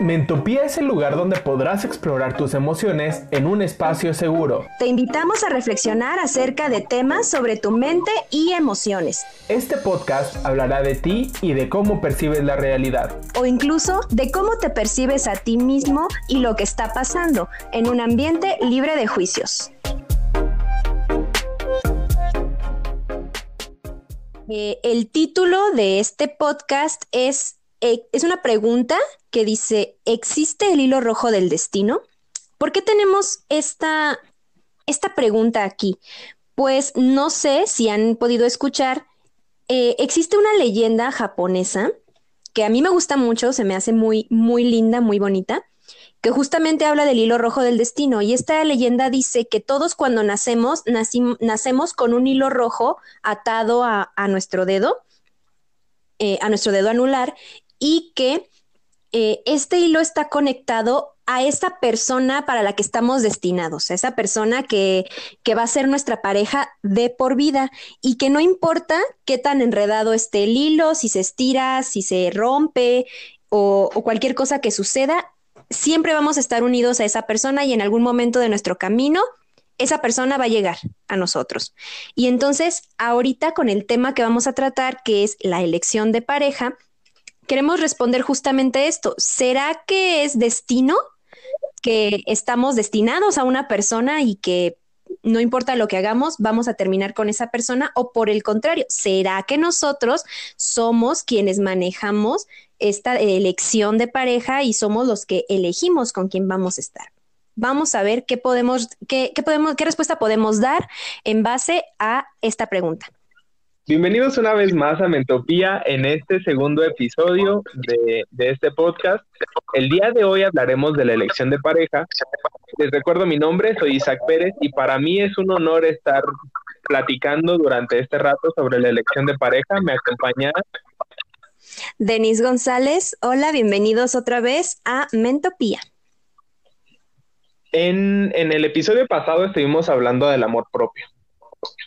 Mentopía es el lugar donde podrás explorar tus emociones en un espacio seguro. Te invitamos a reflexionar acerca de temas sobre tu mente y emociones. Este podcast hablará de ti y de cómo percibes la realidad. O incluso de cómo te percibes a ti mismo y lo que está pasando en un ambiente libre de juicios. Eh, el título de este podcast es eh, es una pregunta que dice, ¿existe el hilo rojo del destino? ¿Por qué tenemos esta, esta pregunta aquí? Pues no sé si han podido escuchar, eh, existe una leyenda japonesa que a mí me gusta mucho, se me hace muy, muy linda, muy bonita, que justamente habla del hilo rojo del destino. Y esta leyenda dice que todos cuando nacemos, nacemos con un hilo rojo atado a, nuestro dedo, eh, a nuestro dedo anular, y que eh, este hilo está conectado a esa persona para la que estamos destinados, a esa persona que, va a ser nuestra pareja de por vida y que no importa qué tan enredado esté el hilo, si se estira, si se rompe o cualquier cosa que suceda, siempre vamos a estar unidos a esa persona y en algún momento de nuestro camino esa persona va a llegar a nosotros. Y entonces, ahorita con el tema que vamos a tratar, que es la elección de pareja, queremos responder justamente esto. ¿Será que es destino? Que estamos destinados a una persona y que no importa lo que hagamos, vamos a terminar con esa persona o por el contrario, ¿será que nosotros somos quienes manejamos esta elección de pareja y somos los que elegimos con quién vamos a estar? Vamos a ver qué podemos, qué, qué podemos, qué respuesta podemos dar en base a esta pregunta. Bienvenidos una vez más a Mentopía en este segundo episodio de, este podcast. El día de hoy hablaremos de la elección de pareja. Les recuerdo mi nombre, soy Isaac Pérez y para mí es un honor estar platicando durante este rato sobre la elección de pareja. Me acompaña Denis González. Hola, bienvenidos otra vez a Mentopía. En, en el episodio pasado estuvimos hablando del amor propio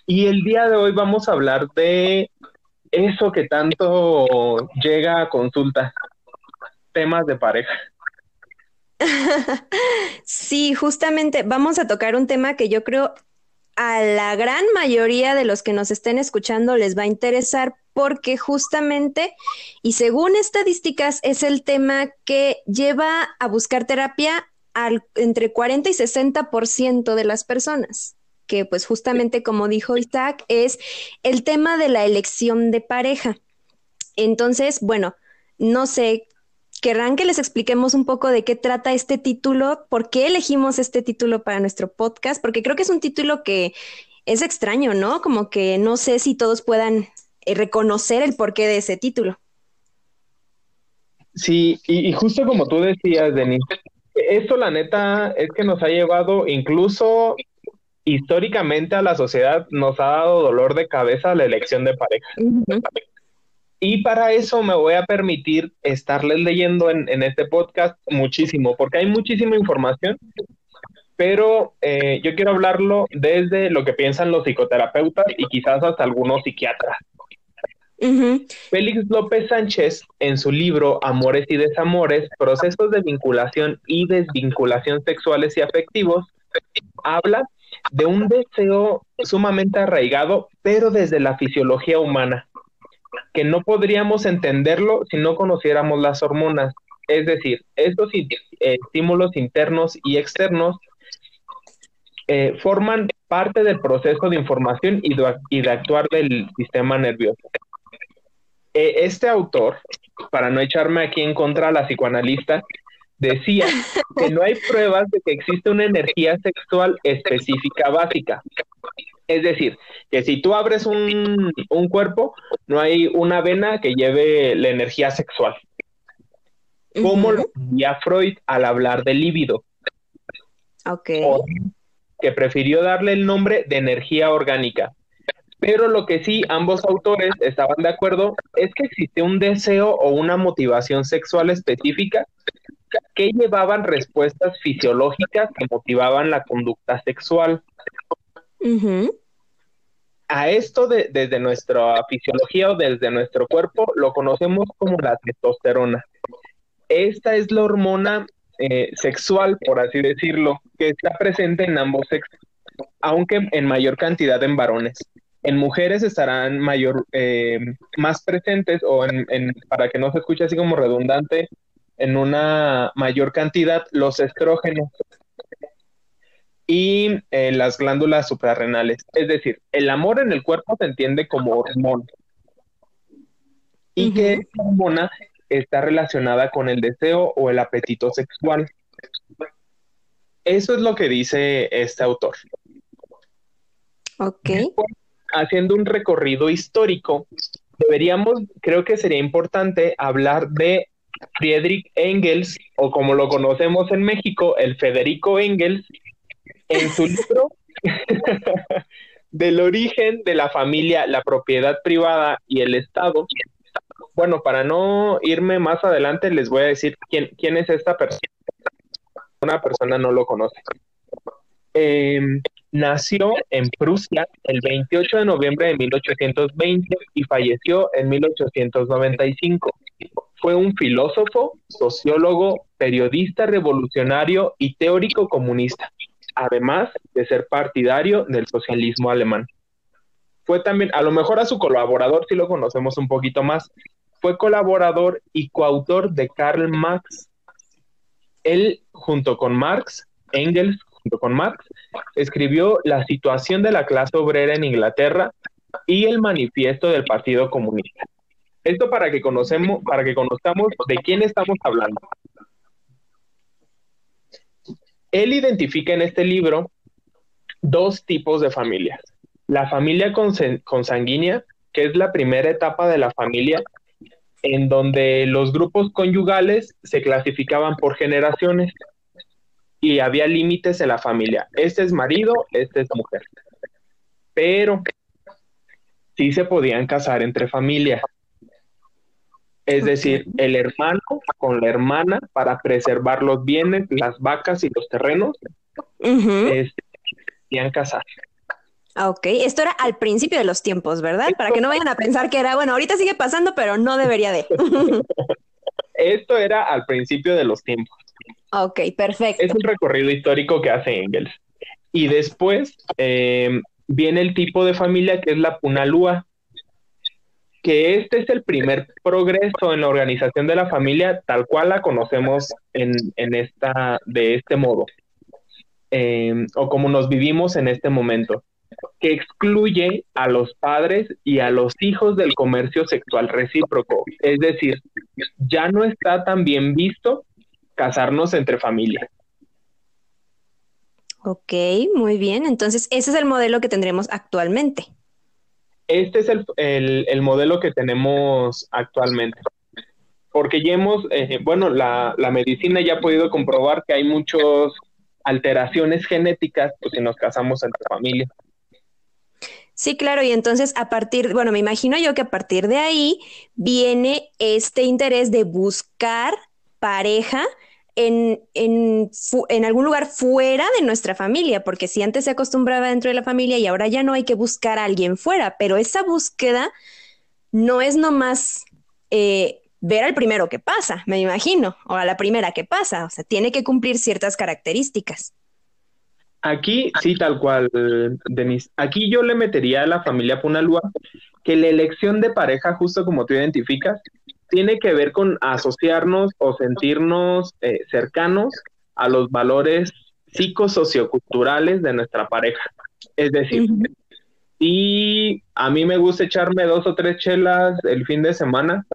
y el día de hoy vamos a hablar de eso que tanto llega a consulta, temas de pareja. Sí, justamente vamos a tocar un tema que yo creo a la gran mayoría de los que nos estén escuchando les va a interesar porque justamente, y según estadísticas, es el tema que lleva a buscar terapia al, entre 40 y 60% de las personas que pues justamente como dijo Isaac, es el tema de la elección de pareja. Entonces, bueno, no sé, querrán que les expliquemos un poco de qué trata este título, por qué elegimos este título para nuestro podcast, porque creo que es un título que es extraño, ¿no? Como que no sé si todos puedan eh, reconocer el porqué de ese título. Sí, y, y, justo como tú decías, Denise, esto la neta es que nos ha llevado incluso históricamente a la sociedad nos ha dado dolor de cabeza la elección de pareja. Y para eso me voy a permitir estarles leyendo en, este podcast muchísimo, porque hay muchísima información, pero eh, yo quiero hablarlo desde lo que piensan los psicoterapeutas y quizás hasta algunos psiquiatras. Félix López Sánchez, en su libro Amores y Desamores, Procesos de Vinculación y Desvinculación Sexuales y Afectivos, habla de un deseo sumamente arraigado, pero desde la fisiología humana, que no podríamos entenderlo si no conociéramos las hormonas. Es decir, estos eh, estímulos internos y externos eh, forman parte del proceso de información y de, actuar del sistema nervioso. Eh, este autor, para no echarme aquí en contra a la psicoanalista, decía que no hay pruebas de que existe una energía sexual específica básica. Es decir, que si tú abres un, cuerpo, no hay una vena que lleve la energía sexual. Como lo decía Freud al hablar del líbido. Ok. que prefirió darle el nombre de energía orgánica. Pero lo que sí ambos autores estaban de acuerdo es que existe un deseo o una motivación sexual específica que llevaban respuestas fisiológicas que motivaban la conducta sexual. A esto desde nuestra fisiología o desde nuestro cuerpo lo conocemos como la testosterona. esta es la hormona eh, sexual, por así decirlo, que está presente en ambos sexos, aunque en mayor cantidad en varones. En mujeres estarán mayor, eh, más presentes o en, para que no se escuche así como redundante, en una mayor cantidad los estrógenos y eh, las glándulas suprarrenales. Es decir, el amor en el cuerpo se entiende como hormona y que esta hormona está relacionada con el deseo o el apetito sexual. Eso es lo que dice este autor. Ok. haciendo un recorrido histórico, deberíamos, creo que sería importante hablar de Friedrich Engels, o como lo conocemos en México, el Federico Engels, en su libro del origen de la familia, la propiedad privada y el Estado, bueno, para no irme más adelante, les voy a decir quién, quién es esta persona. Una persona no lo conoce. Em, nació en Prusia el 28 de noviembre de 1820 y falleció en 1895. Fue un filósofo, sociólogo, periodista revolucionario y teórico comunista, además de ser partidario del socialismo alemán. Fue también, a lo mejor a su colaborador si lo conocemos un poquito más, fue colaborador y coautor de Karl Marx. Él, junto con Marx, Engels, junto con Marx, escribió La situación de la clase obrera en Inglaterra y el manifiesto del Partido Comunista. Esto para que conocemos, para que conozcamos de quién estamos hablando. Él identifica en este libro dos tipos de familias. La familia consanguínea, que es la primera etapa de la familia en donde los grupos conyugales se clasificaban por generaciones y había límites en la familia. Este es marido, este es mujer. Pero sí se podían casar entre familias. Es decir, el hermano con la hermana para preservar los bienes, las vacas y los terrenos, este, podían casar. Ah, ok, esto era al principio de los tiempos, ¿verdad? Para que no vayan a pensar que era, bueno, ahorita sigue pasando, pero no debería de. esto era al principio de los tiempos. Ok, perfecto. Es un recorrido histórico que hace Engels. Y después em, viene el tipo de familia que es la punalúa, que este es el primer progreso en la organización de la familia tal cual la conocemos en, en esta, de este modo, em, o como nos vivimos en este momento que excluye a los padres y a los hijos del comercio sexual recíproco. Es decir, ya no está tan bien visto casarnos entre familias. Ok, muy bien. Entonces, ese es el modelo que tendremos actualmente. Este es el, modelo que tenemos actualmente. Porque ya hemos, eh, bueno, la, la medicina ya ha podido comprobar que hay muchas alteraciones genéticas pues, si nos casamos entre familias. Sí, claro, y entonces a partir, bueno, me imagino yo que a partir de ahí viene este interés de buscar pareja en, en, algún lugar fuera de nuestra familia, porque si antes se acostumbraba dentro de la familia y ahora ya no hay que buscar a alguien fuera, pero esa búsqueda no es nomás eh, ver al primero que pasa, me imagino, o a la primera que pasa, o sea, tiene que cumplir ciertas características. Aquí sí, tal cual, Denise. Aquí yo le metería a la familia Punalúa que la elección de pareja, justo como tú identificas, tiene que ver con asociarnos o sentirnos eh, cercanos a los valores psicosocioculturales de nuestra pareja. Es decir, y a mí me gusta echarme dos o tres chelas el fin de semana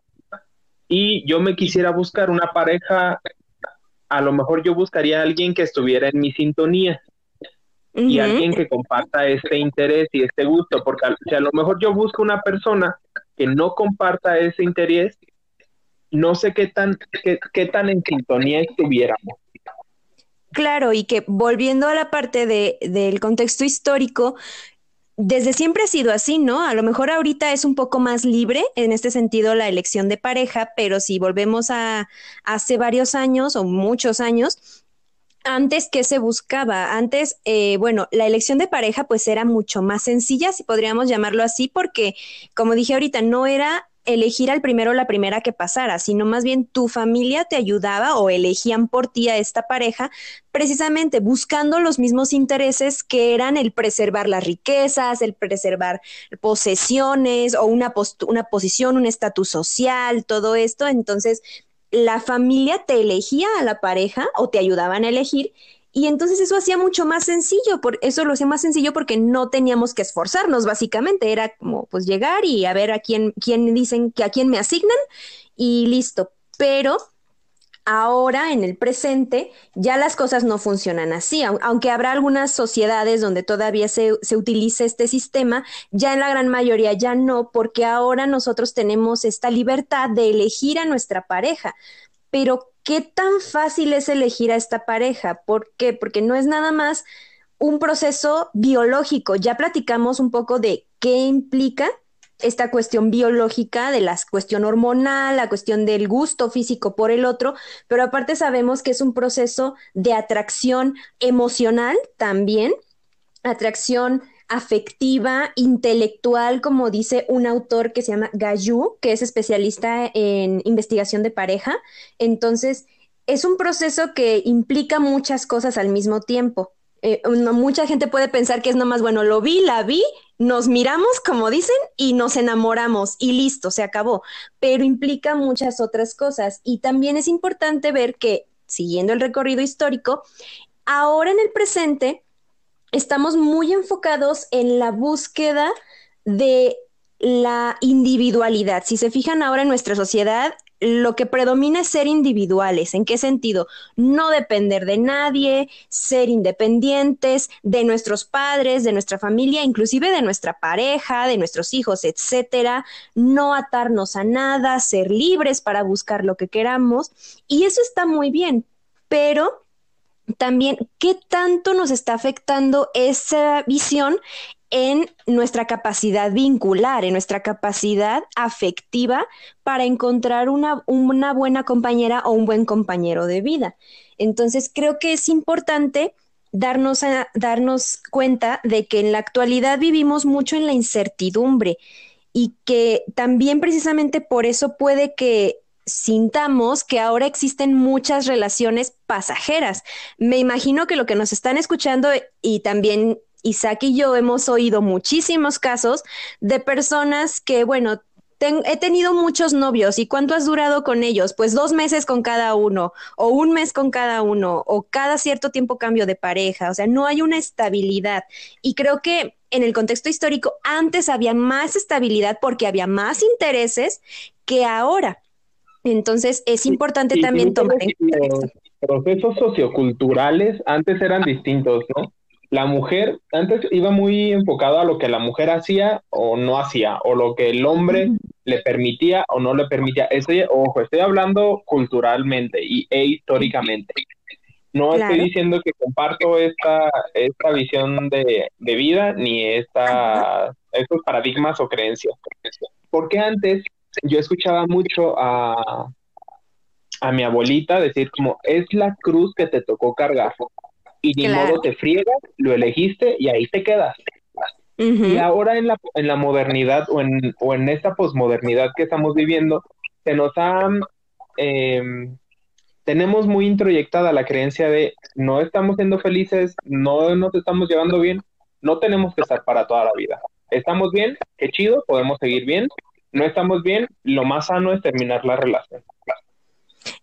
y yo me quisiera buscar una pareja, a lo mejor yo buscaría a alguien que estuviera en mi sintonía y alguien que comparta este interés y este gusto, porque si a lo mejor yo busco una persona que no comparta ese interés, no sé qué tan, qué, tan en sintonía estuviéramos. Claro, y que volviendo a la parte de, del contexto histórico, desde siempre ha sido así, ¿no? A lo mejor ahorita es un poco más libre en este sentido la elección de pareja, pero si volvemos a hace varios años o muchos años, antes, ¿qué se buscaba? Antes, eh, bueno, la elección de pareja pues era mucho más sencilla, si podríamos llamarlo así, porque como dije ahorita, no era elegir al primero o la primera que pasara, sino más bien tu familia te ayudaba o elegían por ti a esta pareja, precisamente buscando los mismos intereses que eran el preservar las riquezas, el preservar posesiones o una, una posición, un estatus social, todo esto. Entonces, la familia te elegía a la pareja o te ayudaban a elegir y entonces eso hacía mucho más sencillo, por eso lo hacía más sencillo porque no teníamos que esforzarnos, básicamente. Era como pues llegar y a ver a quién, quién dicen que a quién me asignan y listo. Pero ahora en el presente ya las cosas no funcionan así, aunque habrá algunas sociedades donde todavía se, se utilice este sistema, ya en la gran mayoría ya no, porque ahora nosotros tenemos esta libertad de elegir a nuestra pareja. Pero ¿qué tan fácil es elegir a esta pareja? ¿Por qué? Porque no es nada más un proceso biológico. Ya platicamos un poco de qué implica esta cuestión biológica, de la cuestión hormonal, la cuestión del gusto físico por el otro, pero aparte sabemos que es un proceso de atracción emocional también, atracción afectiva, intelectual, como dice un autor que se llama Gayu, que es especialista en investigación de pareja. Entonces, es un proceso que implica muchas cosas al mismo tiempo. Eh, mucha gente puede pensar que es nomás, bueno, lo vi, la vi, nos miramos, como dicen, y nos enamoramos y listo, se acabó. Pero implica muchas otras cosas. Y también es importante ver que, siguiendo el recorrido histórico, ahora en el presente, estamos muy enfocados en la búsqueda de la individualidad. Si se fijan ahora en nuestra sociedad, lo que predomina es ser individuales. ¿En qué sentido? No depender de nadie, ser independientes de nuestros padres, de nuestra familia, inclusive de nuestra pareja, de nuestros hijos, etcétera. No atarnos a nada, ser libres para buscar lo que queramos. Y eso está muy bien, pero también qué tanto nos está afectando esa visión en nuestra capacidad vincular, en nuestra capacidad afectiva para encontrar una, una, buena compañera o un buen compañero de vida. Entonces, creo que es importante darnos, darnos cuenta de que en la actualidad vivimos mucho en la incertidumbre y que también precisamente por eso puede que sintamos que ahora existen muchas relaciones pasajeras. Me imagino que lo que nos están escuchando y también Isaac y yo hemos oído muchísimos casos de personas que, bueno, he tenido muchos novios y cuánto has durado con ellos? Pues dos meses con cada uno o un mes con cada uno o cada cierto tiempo cambio de pareja. O sea, no hay una estabilidad. Y creo que en el contexto histórico antes había más estabilidad porque había más intereses que ahora. Entonces es importante también tomar en cuenta. Los procesos socioculturales antes eran distintos, ¿no? La mujer antes iba muy enfocado a lo que la mujer hacía o no hacía, o lo que el hombre le permitía o no le permitía. Estoy, ojo, estoy hablando culturalmente y, e históricamente. No estoy diciendo que comparto esta, esta visión de, de vida ni esta, estos paradigmas o creencias. Porque antes yo escuchaba mucho a, a mi abuelita decir como, es la cruz que te tocó cargar. Y ni modo te friegas, lo elegiste y ahí te quedas. Y ahora en la, en la modernidad o en, o en esta posmodernidad que estamos viviendo, se nos ha... Em, tenemos muy introyectada la creencia de no estamos siendo felices, no nos estamos llevando bien, no tenemos que estar para toda la vida. Estamos bien, qué chido, podemos seguir bien, no estamos bien, lo más sano es terminar la relación.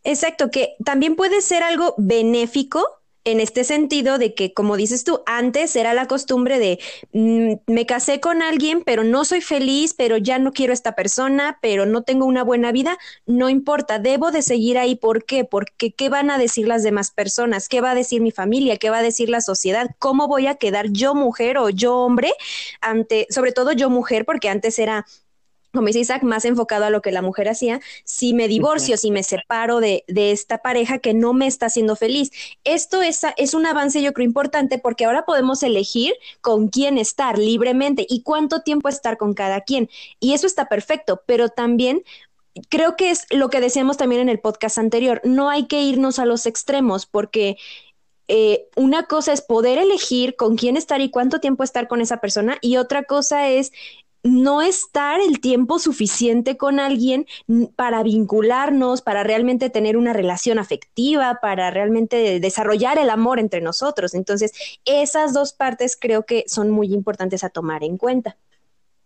Exacto, que también puede ser algo benéfico en este sentido de que, como dices tú, antes era la costumbre de mm, me casé con alguien, pero no soy feliz, pero ya no quiero a esta persona, pero no tengo una buena vida, no importa, debo de seguir ahí. ¿Por qué? Porque ¿qué van a decir las demás personas? ¿Qué va a decir mi familia? ¿Qué va a decir la sociedad? ¿Cómo voy a quedar yo mujer o yo hombre ante, sobre todo yo mujer, porque antes era como dice Isaac, más enfocado a lo que la mujer hacía, si me divorcio, si me separo de, esta pareja que no me está haciendo feliz. Esto es, es un avance, yo creo, importante porque ahora podemos elegir con quién estar libremente y cuánto tiempo estar con cada quien. Y eso está perfecto, pero también creo que es lo que decíamos también en el podcast anterior, no hay que irnos a los extremos porque eh, una cosa es poder elegir con quién estar y cuánto tiempo estar con esa persona y otra cosa es no estar el tiempo suficiente con alguien para vincularnos, para realmente tener una relación afectiva, para realmente desarrollar el amor entre nosotros. Entonces, esas dos partes creo que son muy importantes a tomar en cuenta.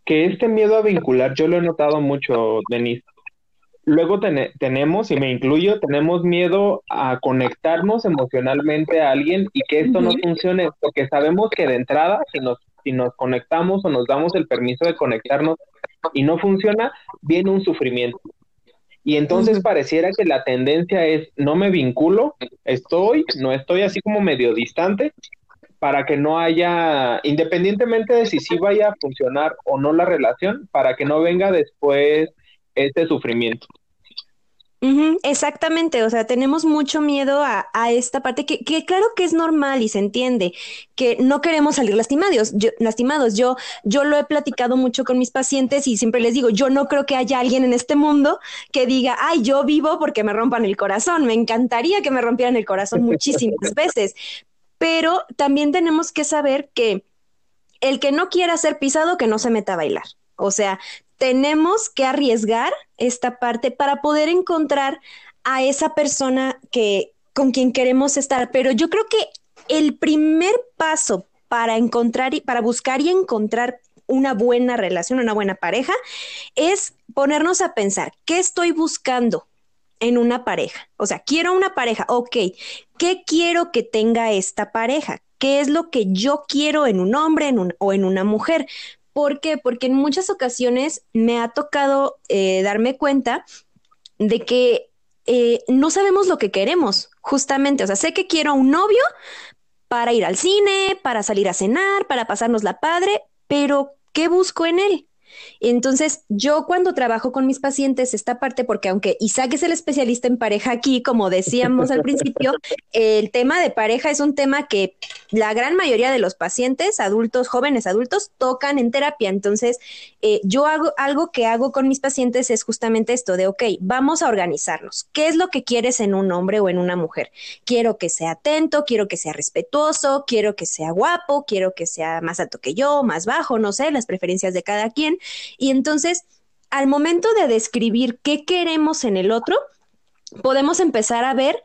Que este miedo a vincular, yo lo he notado mucho, Denise. Luego tenemos, y me incluyo, tenemos miedo a conectarnos emocionalmente a alguien y que esto no funcione, porque sabemos que de entrada, si nos si nos conectamos o nos damos el permiso de conectarnos y no funciona, viene un sufrimiento. Y entonces pareciera que la tendencia es, no me vinculo, estoy, no estoy así como medio distante, para que no haya, independientemente de si sí vaya a funcionar o no la relación, para que no venga después este sufrimiento exactamente, o sea, tenemos mucho miedo a, esta parte que, claro que es normal y se entiende que no queremos salir lastimados. Yo, lastimados. Yo, yo lo he platicado mucho con mis pacientes y siempre les digo, yo no creo que haya alguien en este mundo que diga, ay, yo vivo porque me rompan el corazón. Me encantaría que me rompieran el corazón muchísimas veces, pero también tenemos que saber que el que no quiera ser pisado, que no se meta a bailar. O sea, tenemos que arriesgar esta parte para poder encontrar a esa persona que con quien queremos estar. Pero yo creo que el primer paso para encontrar y para buscar y encontrar una buena relación, una buena pareja, es ponernos a pensar, ¿qué estoy buscando en una pareja? O sea, quiero una pareja, ok, ¿qué quiero que tenga esta pareja? ¿Qué es lo que yo quiero en un hombre o en una mujer? ¿Por qué? Porque en muchas ocasiones me ha tocado eh, darme cuenta de que eh, no sabemos lo que queremos, justamente. O sea, sé que quiero un novio para ir al cine, para salir a cenar, para pasarnos la padre, pero ¿qué busco en él? Entonces, yo cuando trabajo con mis pacientes, esta parte, porque aunque Isaac es el especialista en pareja aquí, como decíamos al principio, el tema de pareja es un tema que la gran mayoría de los pacientes, adultos, jóvenes adultos, tocan en terapia. Entonces, eh, yo hago algo que hago con mis pacientes es justamente esto de, ok, vamos a organizarnos. ¿Qué es lo que quieres en un hombre o en una mujer? Quiero que sea atento, quiero que sea respetuoso, quiero que sea guapo, quiero que sea más alto que yo, más bajo, no sé, las preferencias de cada quien. Y entonces, al momento de describir qué queremos en el otro, podemos empezar a ver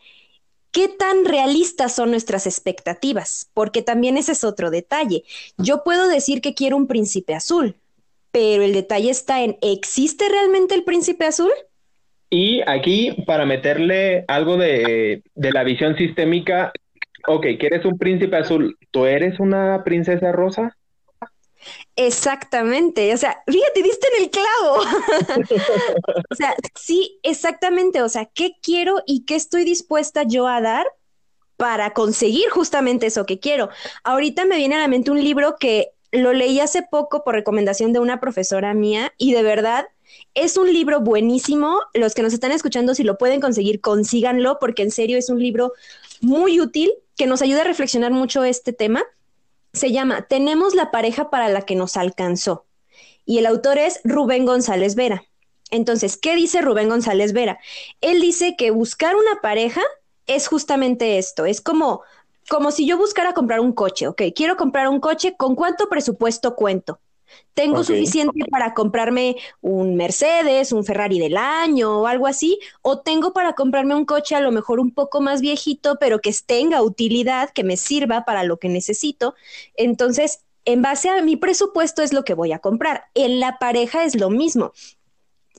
qué tan realistas son nuestras expectativas, porque también ese es otro detalle. Yo puedo decir que quiero un príncipe azul, pero el detalle está en, ¿existe realmente el príncipe azul? Y aquí, para meterle algo de, de la visión sistémica, ok, ¿quieres un príncipe azul? ¿Tú eres una princesa rosa? Exactamente, o sea, fíjate, diste en el clavo. o sea, sí, exactamente, o sea, ¿qué quiero y qué estoy dispuesta yo a dar para conseguir justamente eso que quiero? Ahorita me viene a la mente un libro que lo leí hace poco por recomendación de una profesora mía y de verdad es un libro buenísimo. Los que nos están escuchando, si lo pueden conseguir, consíganlo porque en serio es un libro muy útil que nos ayuda a reflexionar mucho este tema se llama Tenemos la pareja para la que nos alcanzó. Y el autor es Rubén González Vera. Entonces, ¿qué dice Rubén González Vera? Él dice que buscar una pareja es justamente esto, es como, como si yo buscara comprar un coche, ok, quiero comprar un coche, ¿con cuánto presupuesto cuento? ¿Tengo suficiente para comprarme un Mercedes, un Ferrari del año o algo así? ¿O tengo para comprarme un coche a lo mejor un poco más viejito, pero que tenga utilidad, que me sirva para lo que necesito? Entonces, en base a mi presupuesto es lo que voy a comprar. En la pareja es lo mismo.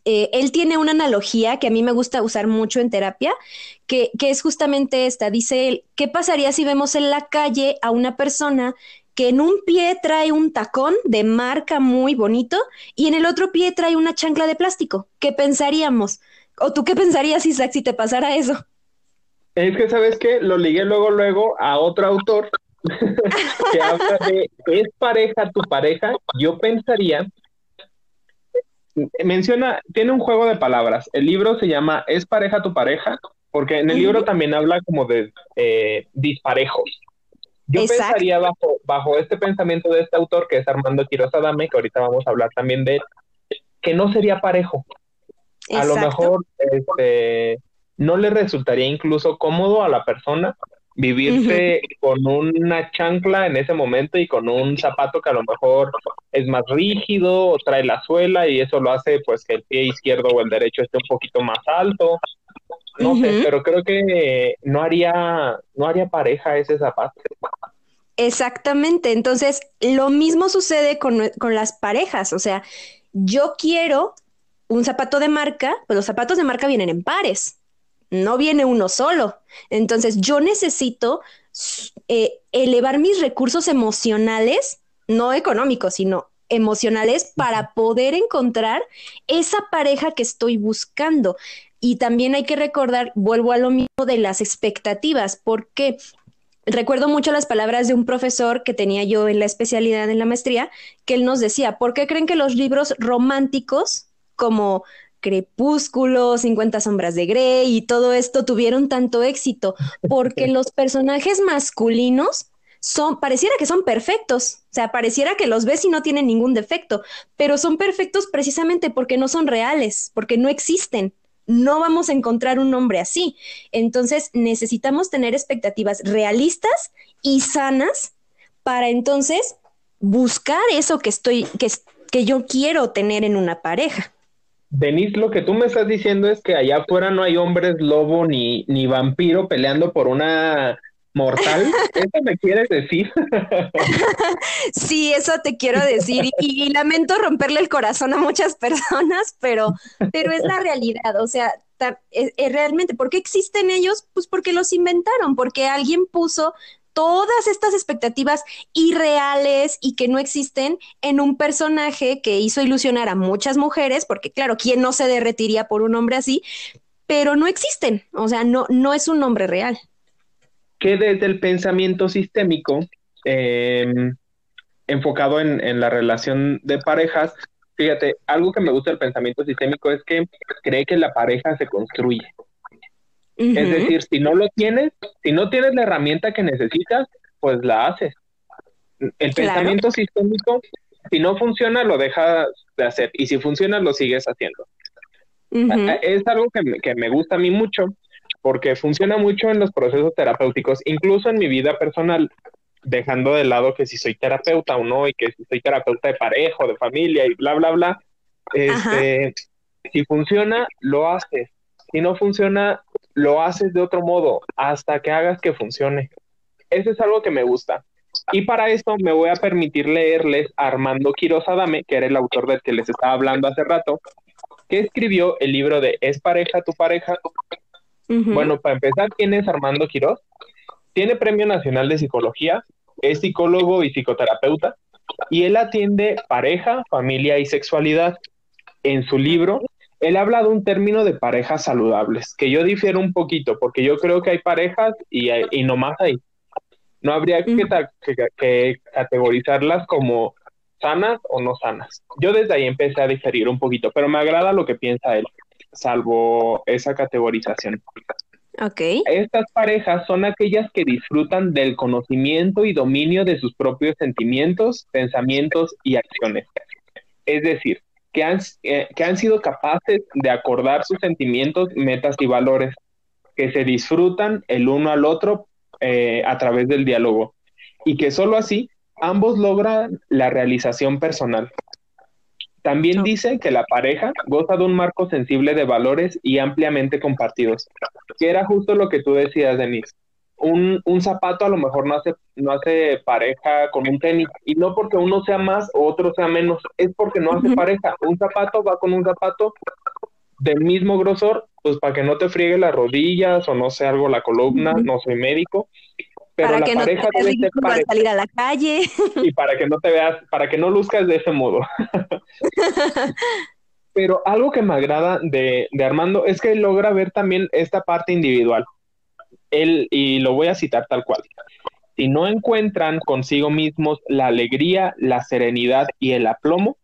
Eh, él tiene una analogía que a mí me gusta usar mucho en terapia, que, que es justamente esta. Dice él, ¿qué pasaría si vemos en la calle a una persona que en un pie trae un tacón de marca muy bonito y en el otro pie trae una chancla de plástico. ¿Qué pensaríamos? ¿O tú qué pensarías, Isaac, si te pasara eso? Es que, ¿sabes qué? Lo ligué luego, luego a otro autor que habla de, ¿es pareja tu pareja? Yo pensaría, menciona, tiene un juego de palabras. El libro se llama ¿Es pareja tu pareja? Porque en el libro también habla como de eh, disparejos. Yo pensaría bajo, bajo este pensamiento de este autor, que es Armando Quiroz Adame, que ahorita vamos a hablar también de él, que no sería parejo. A lo mejor este, no le resultaría incluso cómodo a la persona vivirse con una chancla en ese momento y con un zapato que a lo mejor es más rígido o trae la suela y eso lo hace pues que el pie izquierdo o el derecho esté un poquito más alto. No sé, pero creo que no haría, no haría pareja ese zapato. Exactamente, entonces lo mismo sucede con, con las parejas, o sea, yo quiero un zapato de marca, pues los zapatos de marca vienen en pares, no viene uno solo. Entonces yo necesito eh, elevar mis recursos emocionales, no económicos, sino emocionales para poder encontrar esa pareja que estoy buscando. Y también hay que recordar, vuelvo a lo mismo de las expectativas, porque recuerdo mucho las palabras de un profesor que tenía yo en la especialidad en la maestría, que él nos decía, ¿por qué creen que los libros románticos como Crepúsculo, 50 sombras de Grey y todo esto tuvieron tanto éxito porque los personajes masculinos son, pareciera que son perfectos, o sea, pareciera que los ves y no tienen ningún defecto, pero son perfectos precisamente porque no son reales, porque no existen. No vamos a encontrar un hombre así. Entonces necesitamos tener expectativas realistas y sanas para entonces buscar eso que estoy, que, que yo quiero tener en una pareja. Denise, lo que tú me estás diciendo es que allá afuera no hay hombres lobo ni, ni vampiro peleando por una mortal. ¿Eso me quieres decir? sí, eso te quiero decir. Y, lamento romperle el corazón a muchas personas, pero, pero es la realidad. O sea, es, realmente, ¿por qué existen ellos? Pues porque los inventaron, porque alguien puso todas estas expectativas irreales y que no existen en un personaje que hizo ilusionar a muchas mujeres, porque claro, ¿quién no se derretiría por un hombre así? Pero no existen, o sea, no, no es un hombre real. Que desde el pensamiento sistémico, em, enfocado en, en la relación de parejas, fíjate, algo que me gusta del pensamiento sistémico es que cree que la pareja se construye. Es decir, si no lo tienes, si no tienes la herramienta que necesitas, pues la haces. El pensamiento sistémico, si no funciona, lo dejas de hacer. Y si funciona, lo sigues haciendo. Es algo que me, que me gusta a mí mucho, porque funciona mucho en los procesos terapéuticos, incluso en mi vida personal, dejando de lado que si soy terapeuta o no, y que si soy terapeuta de pareja o de familia y bla, bla, bla. Este, si funciona, lo haces. Si no funciona, lo haces de otro modo hasta que hagas que funcione. Eso es algo que me gusta. Y para esto me voy a permitir leerles a Armando Quiroz Adame, que era el autor del que les estaba hablando hace rato, que escribió el libro de ¿Es pareja tu pareja? Bueno, para empezar, ¿quién es Armando Quiroz? Tiene Premio Nacional de Psicología, es psicólogo y psicoterapeuta, y él atiende pareja, familia y sexualidad. En su libro él habla de un término de parejas saludables, que yo difiero un poquito, porque yo creo que hay parejas y, y no más hay. No habría que, que, categorizarlas como sanas o no sanas. Yo desde ahí empecé a diferir un poquito, pero me agrada lo que piensa él, salvo esa categorización. Ok. Estas parejas son aquellas que disfrutan del conocimiento y dominio de sus propios sentimientos, pensamientos y acciones. Es decir, que han, eh, que han sido capaces de acordar sus sentimientos, metas y valores, que se disfrutan el uno al otro eh, a través del diálogo y que solo así ambos logran la realización personal. También dice que la pareja goza de un marco sensible de valores y ampliamente compartidos, que era justo lo que tú decías, Denise un, un, zapato a lo mejor no hace, no hace pareja con un tenis, y no porque uno sea más o otro sea menos, es porque no hace pareja. Un zapato va con un zapato del mismo grosor, pues para que no te friegue las rodillas o no sé algo la columna, no soy médico. Pero para la que pareja no te debe salir a la calle. Y para que no te veas, para que no luzcas de ese modo. pero algo que me agrada de, de Armando es que logra ver también esta parte individual él, y lo voy a citar tal cual, si no encuentran consigo mismos la alegría, la serenidad y el aplomo,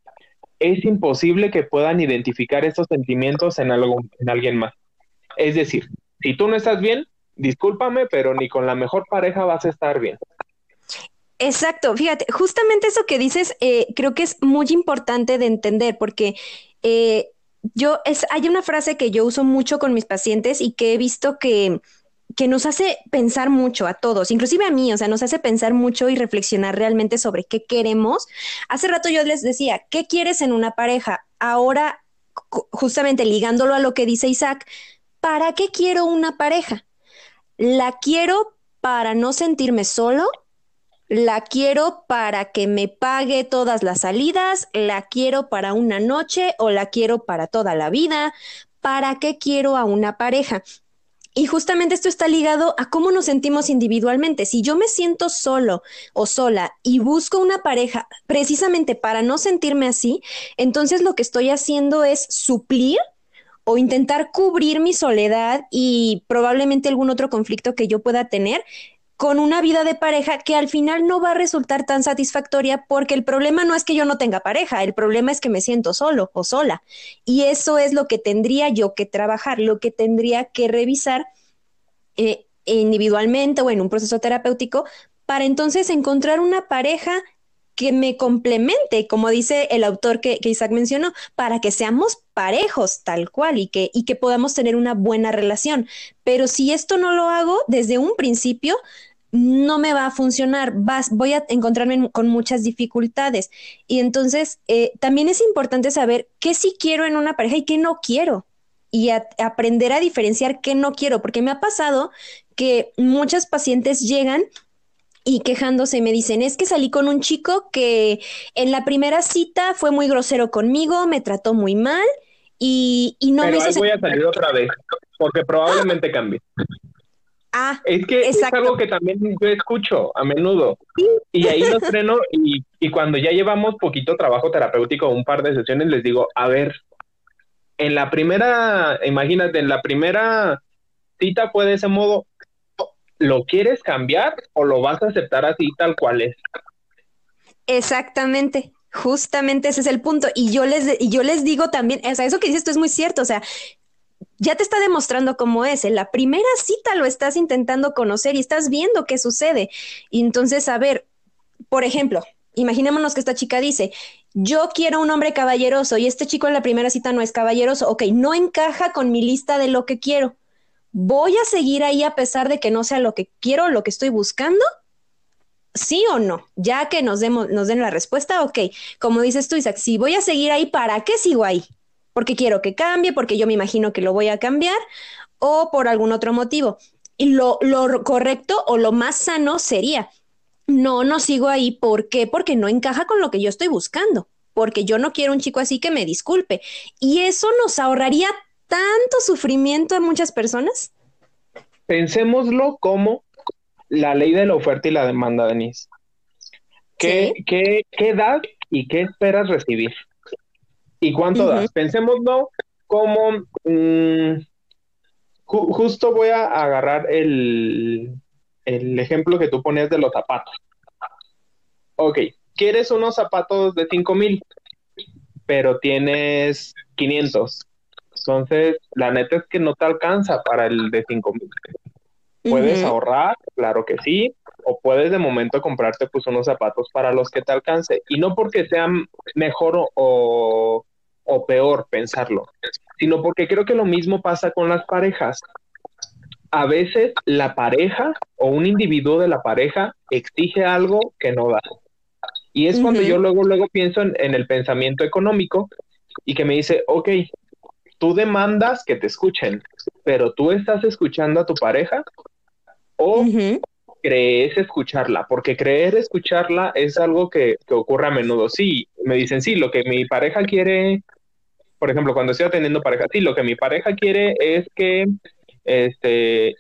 es imposible que puedan identificar esos sentimientos en, algo, en alguien más. Es decir, si tú no estás bien, discúlpame, pero ni con la mejor pareja vas a estar bien. Exacto, fíjate, justamente eso que dices eh, creo que es muy importante de entender porque eh, yo es, hay una frase que yo uso mucho con mis pacientes y que he visto que que nos hace pensar mucho a todos, inclusive a mí, o sea, nos hace pensar mucho y reflexionar realmente sobre qué queremos. Hace rato yo les decía, ¿qué quieres en una pareja? Ahora, justamente ligándolo a lo que dice Isaac, ¿para qué quiero una pareja? ¿La quiero para no sentirme solo? la quiero para que me pague todas las salidas, la quiero para una noche o la quiero para toda la vida. ¿Para qué quiero a una pareja? Y justamente esto está ligado a cómo nos sentimos individualmente. Si yo me siento solo o sola y busco una pareja precisamente para no sentirme así, entonces lo que estoy haciendo es suplir o intentar cubrir mi soledad y probablemente algún otro conflicto que yo pueda tener con una vida de pareja que al final no va a resultar tan satisfactoria porque el problema no es que yo no tenga pareja, el problema es que me siento solo o sola. Y eso es lo que tendría yo que trabajar, lo que tendría que revisar eh, individualmente o en un proceso terapéutico para entonces encontrar una pareja que me complemente, como dice el autor que, que, Isaac mencionó, para que seamos parejos tal cual y que, y que podamos tener una buena relación. Pero si esto no lo hago desde un principio, no me va a funcionar, vas, voy a encontrarme con muchas dificultades. Y entonces eh, también es importante saber qué sí quiero en una pareja y qué no quiero. Y aprender a diferenciar qué no quiero, porque me ha pasado que muchas pacientes llegan y quejándose me dicen, es que salí con un chico que en la primera cita fue muy grosero conmigo, me trató muy mal y, no me hizo... voy a salir otra vez, porque probablemente cambie. Ah, es que es algo que también yo escucho a menudo. Y ahí los freno y, y cuando ya llevamos poquito trabajo terapéutico, un par de sesiones, les digo, a ver, en la primera, imagínate, en la primera cita fue de ese modo, ¿lo quieres cambiar o lo vas a aceptar así tal cual es? Exactamente. Justamente ese es el punto. Y yo les, y yo les digo también, o sea, eso que dices tú es muy cierto. O sea, ya te está demostrando cómo es. En la primera cita lo estás intentando conocer y estás viendo qué sucede. Entonces, a ver, por ejemplo, imaginémonos que esta chica dice, yo quiero un hombre caballeroso y este chico en la primera cita no es caballeroso. Ok, no encaja con mi lista de lo que quiero. ¿Voy a seguir ahí a pesar de que no sea lo que quiero, lo que estoy buscando? ¿Sí o no? Ya que nos, demos, nos den la respuesta, ok. Como dices tú, Isaac, si voy a seguir ahí, ¿para qué sigo ahí? porque quiero que cambie, porque yo me imagino que lo voy a cambiar o por algún otro motivo. Y lo, lo correcto o lo más sano sería, no, no sigo ahí. ¿Por qué? Porque no encaja con lo que yo estoy buscando, porque yo no quiero un chico así que me disculpe. Y eso nos ahorraría tanto sufrimiento a muchas personas. Pensémoslo como la ley de la oferta y la demanda, Denise. ¿Qué, qué, qué das y qué esperas recibir? ¿Y cuánto das? Pensémoslo como mm, justo voy a agarrar el, el ejemplo que tú ponías de los zapatos. Ok, quieres unos zapatos de 5 mil, pero tienes 500. Entonces, la neta es que no te alcanza para el de 5 mil. Puedes ahorrar, claro que sí, o puedes de momento comprarte pues unos zapatos para los que te alcance. Y no porque sean mejor o, o peor pensarlo, sino porque creo que lo mismo pasa con las parejas. A veces la pareja o un individuo de la pareja exige algo que no da. Y es cuando yo luego, luego pienso en, el pensamiento económico y que me dice, ok, tú demandas que te escuchen, pero tú estás escuchando a tu pareja o crees escucharla, porque creer escucharla es algo que, que, ocurre a menudo. Sí, me dicen, sí, lo que mi pareja quiere por ejemplo, cuando estoy atendiendo pareja, sí, lo que mi pareja quiere es que, este,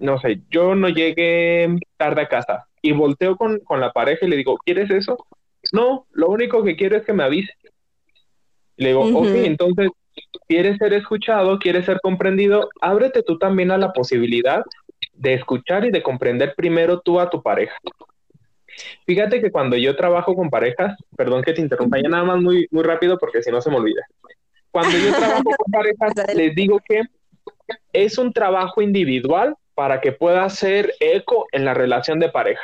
no sé, yo no llegue tarde a casa y volteo con, la pareja y le digo, ¿quieres eso? No, lo único que quiero es que me avise. Le digo, ok, entonces, ¿quieres ser escuchado? ¿Quieres ser comprendido? Ábrete tú también a la posibilidad de escuchar y de comprender primero tú a tu pareja. Fíjate que cuando yo trabajo con parejas, perdón que te interrumpa ya nada más muy, muy rápido porque si no se me olvida. Cuando yo trabajo con parejas, les digo que es un trabajo individual para que pueda hacer eco en la relación de pareja.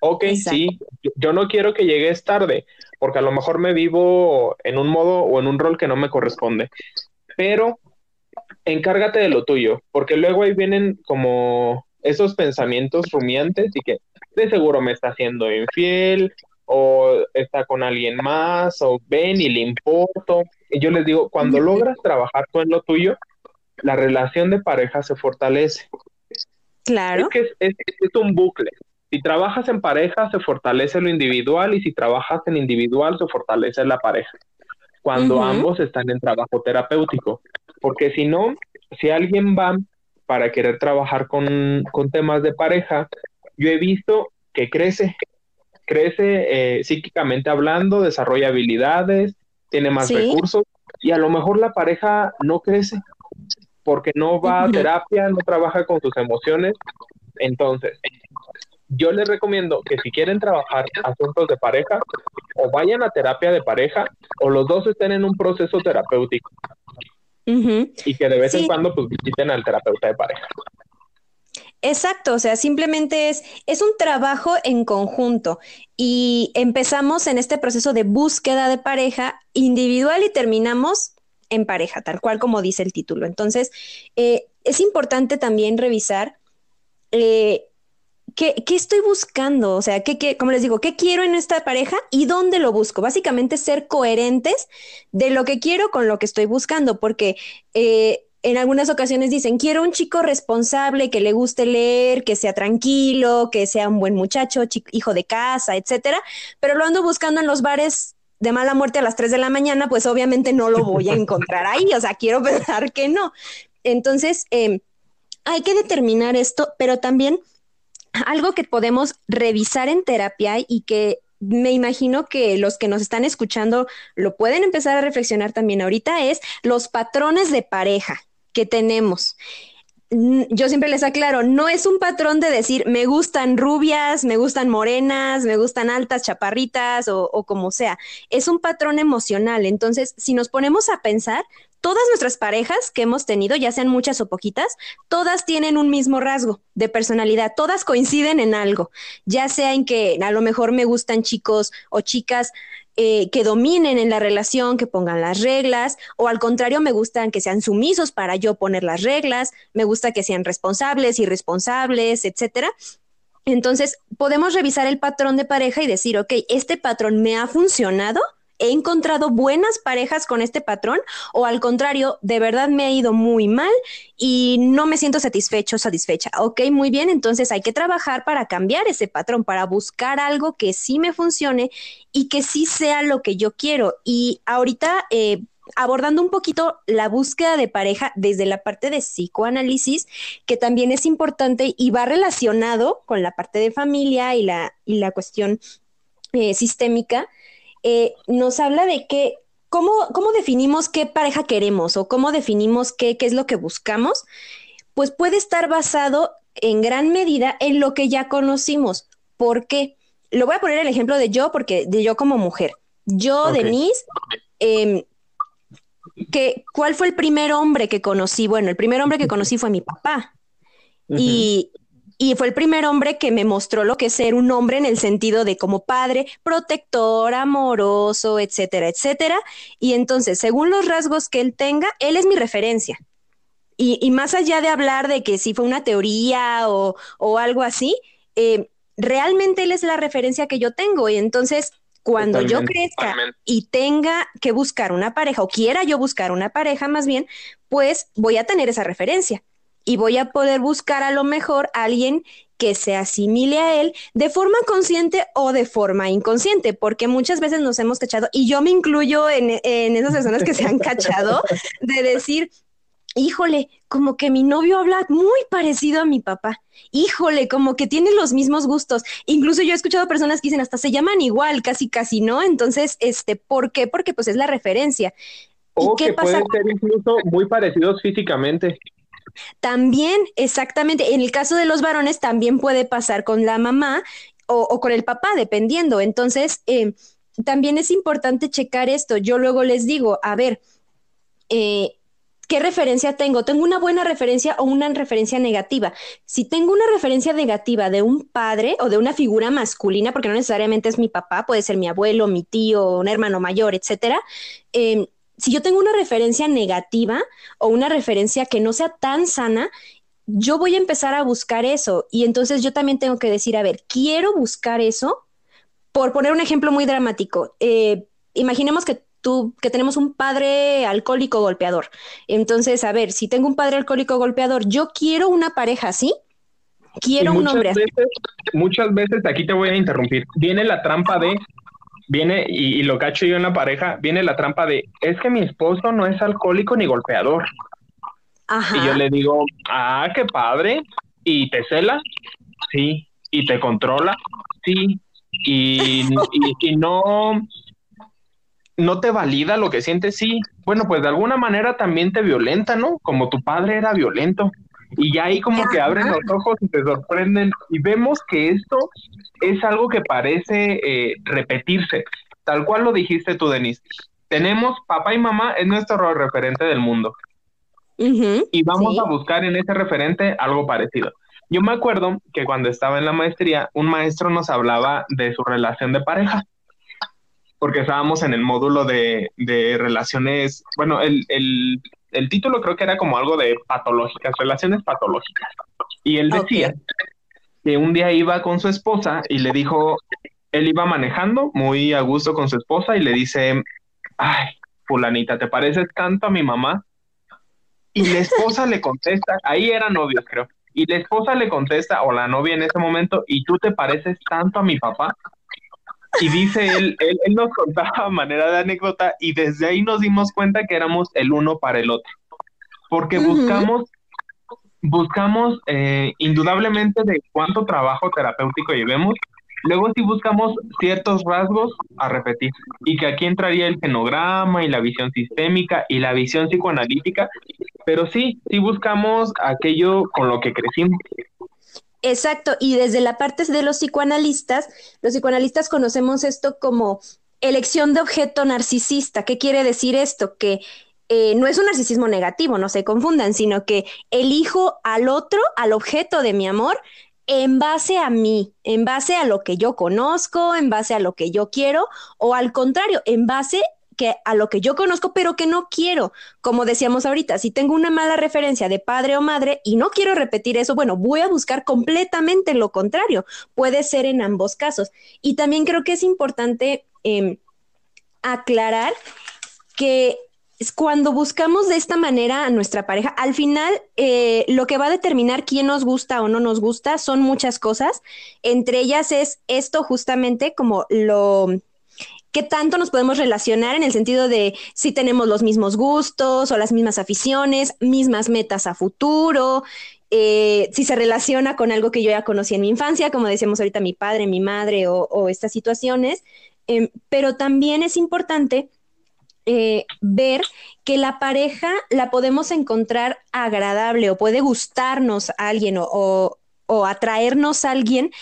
Ok, sí, yo no quiero que llegues tarde, porque a lo mejor me vivo en un modo o en un rol que no me corresponde, pero encárgate de lo tuyo, porque luego ahí vienen como esos pensamientos rumiantes y que de seguro me está haciendo infiel o está con alguien más o ven y le importo. Y yo les digo, cuando logras trabajar tú en lo tuyo, la relación de pareja se fortalece. Claro. Es que es, es, un bucle. Si trabajas en pareja, se fortalece lo individual y si trabajas en individual, se fortalece la pareja. Cuando ambos están en trabajo terapéutico. Porque si no, si alguien va para querer trabajar con, temas de pareja, yo he visto que crece, crece eh, psíquicamente hablando, desarrolla habilidades, tiene más recursos y a lo mejor la pareja no crece porque no va a terapia, no trabaja con sus emociones. Entonces, yo les recomiendo que si quieren trabajar asuntos de pareja, o vayan a terapia de pareja, o los dos estén en un proceso terapéutico. Y que de vez en cuando pues visiten al terapeuta de pareja. Exacto, o sea, simplemente es, es un trabajo en conjunto y empezamos en este proceso de búsqueda de pareja individual y terminamos en pareja, tal cual como dice el título. Entonces, eh, es importante también revisar eh, ¿Qué, estoy buscando? O sea, ¿qué, como les digo, ¿qué quiero en esta pareja y dónde lo busco? Básicamente ser coherentes de lo que quiero con lo que estoy buscando, porque eh, en algunas ocasiones dicen, quiero un chico responsable, que le guste leer, que sea tranquilo, que sea un buen muchacho, hijo de casa, etcétera, pero lo ando buscando en los bares de mala muerte a las 3 de la mañana, pues obviamente no lo voy a encontrar ahí, o sea, quiero pensar que no. Entonces, em, hay que determinar esto, pero también algo que podemos revisar en terapia y que me imagino que los que nos están escuchando lo pueden empezar a reflexionar también ahorita es los patrones de pareja que tenemos. Yo siempre les aclaro, no es un patrón de decir me gustan rubias, me gustan morenas, me gustan altas, chaparritas o, o como sea. Es un patrón emocional. Entonces, si nos ponemos a pensar, todas nuestras parejas que hemos tenido, ya sean muchas o poquitas, todas tienen un mismo rasgo de personalidad, todas coinciden en algo, ya sea en que a lo mejor me gustan chicos o chicas eh, que dominen en la relación, que pongan las reglas, o al contrario, me gustan que sean sumisos para yo poner las reglas, me gusta que sean responsables, irresponsables, etcétera. Entonces, podemos revisar el patrón de pareja y decir, ok, este patrón me ha funcionado, he encontrado buenas parejas con este patrón o al contrario, de verdad me ha ido muy mal y no me siento satisfecho, satisfecha. Ok, muy bien, entonces hay que trabajar para cambiar ese patrón, para buscar algo que sí me funcione y que sí sea lo que yo quiero. Y ahorita... Eh, abordando un poquito la búsqueda de pareja desde la parte de psicoanálisis, que también es importante y va relacionado con la parte de familia y la, y la cuestión eh, sistémica, eh, nos habla de que, ¿cómo, ¿cómo definimos qué pareja queremos o cómo definimos qué, qué es lo que buscamos? Pues puede estar basado en gran medida en lo que ya conocimos. ¿Por qué? Lo voy a poner el ejemplo de yo, porque de yo como mujer. Yo, Denise, eh, que, ¿cuál fue el primer hombre que conocí? Bueno, el primer hombre que conocí fue mi papá. Y y fue el primer hombre que me mostró lo que es ser un hombre en el sentido de como padre, protector, amoroso, etcétera, etcétera. Y entonces, según los rasgos que él tenga, él es mi referencia. Y, más allá de hablar de que si fue una teoría o, algo así, eh, realmente él es la referencia que yo tengo. Y entonces, cuando yo crezca y tenga que buscar una pareja o quiera yo buscar una pareja más bien, pues voy a tener esa referencia y voy a poder buscar a lo mejor a alguien que se asimile a él de forma consciente o de forma inconsciente, porque muchas veces nos hemos cachado, y yo me incluyo en, en esas personas que se han cachado, de decir, híjole, como que mi novio habla muy parecido a mi papá. Híjole, como que tiene los mismos gustos. Incluso yo he escuchado personas que dicen hasta se llaman igual, casi casi, ¿no? Entonces, este, ¿por qué? Porque pues es la referencia. O que pueden ser incluso muy parecidos físicamente. También, exactamente, en el caso de los varones también puede pasar con la mamá o, con el papá, dependiendo. Entonces, eh, también es importante checar esto. Yo luego les digo, a ver, eh, ¿qué referencia tengo? ¿Tengo una buena referencia o una referencia negativa? Si tengo una referencia negativa de un padre o de una figura masculina, porque no necesariamente es mi papá, puede ser mi abuelo, mi tío, un hermano mayor, etcétera, eh, si yo tengo una referencia negativa o una referencia que no sea tan sana, yo voy a empezar a buscar eso. Y entonces yo también tengo que decir, a ver, quiero buscar eso. Por poner un ejemplo muy dramático, eh, imaginemos que tú, que tenemos un padre alcohólico golpeador. Entonces, a ver, si tengo un padre alcohólico golpeador, yo quiero una pareja así. Quiero un hombre así. Muchas veces, aquí te voy a interrumpir, viene la trampa de viene, y, lo cacho yo en la pareja, viene la trampa de, es que mi esposo no es alcohólico ni golpeador. Y yo le digo, ah, qué padre. ¿Y te cela? Sí. ¿Y te controla? Sí. Y, y, no, no te valida lo que sientes, sí. Bueno, pues de alguna manera también te violenta, ¿no? Como tu padre era violento. Y ya ahí como que abren los ojos y te sorprenden y vemos que esto es algo que parece eh, repetirse, tal cual lo dijiste tú, Denise. Tenemos papá y mamá, es nuestro referente del mundo. y vamos a buscar en ese referente algo parecido. Yo me acuerdo que cuando estaba en la maestría, un maestro nos hablaba de su relación de pareja, porque estábamos en el módulo de, de relaciones, bueno, el, el, el, título creo que era como algo de patológicas, relaciones patológicas. Y él decía que un día iba con su esposa y le dijo, él iba manejando muy a gusto con su esposa y le dice, ay, fulanita, ¿te pareces tanto a mi mamá? Y la esposa le contesta, ahí eran novios creo, y la esposa le contesta, o la novia en ese momento, ¿y tú te pareces tanto a mi papá? Y dice él, él, nos contaba a manera de anécdota y desde ahí nos dimos cuenta que éramos el uno para el otro, porque buscamos buscamos eh, indudablemente de cuánto trabajo terapéutico llevemos, luego sí buscamos ciertos rasgos a repetir. Y que aquí entraría el genograma y la visión sistémica y la visión psicoanalítica, pero sí, sí buscamos aquello con lo que crecimos. Exacto, y desde la parte de los psicoanalistas, los psicoanalistas conocemos esto como elección de objeto narcisista. ¿Qué quiere decir esto? Que eh, no es un narcisismo negativo, no se confundan, sino que elijo al otro, al objeto de mi amor, en base a mí, en base a lo que yo conozco, en base a lo que yo quiero, o al contrario, en base que a lo que yo conozco, pero que no quiero. Como decíamos ahorita, si tengo una mala referencia de padre o madre y no quiero repetir eso, bueno, voy a buscar completamente lo contrario. Puede ser en ambos casos. Y también creo que es importante em, aclarar que cuando buscamos de esta manera a nuestra pareja, al final eh, lo que va a determinar quién nos gusta o no nos gusta son muchas cosas. Entre ellas es esto justamente como lo qué tanto nos podemos relacionar en el sentido de si tenemos los mismos gustos o las mismas aficiones, mismas metas a futuro, eh, si se relaciona con algo que yo ya conocí en mi infancia, como decíamos ahorita mi padre, mi madre o, estas situaciones. Em, pero también es importante eh, ver que la pareja la podemos encontrar agradable o puede gustarnos a alguien o, atraernos a alguien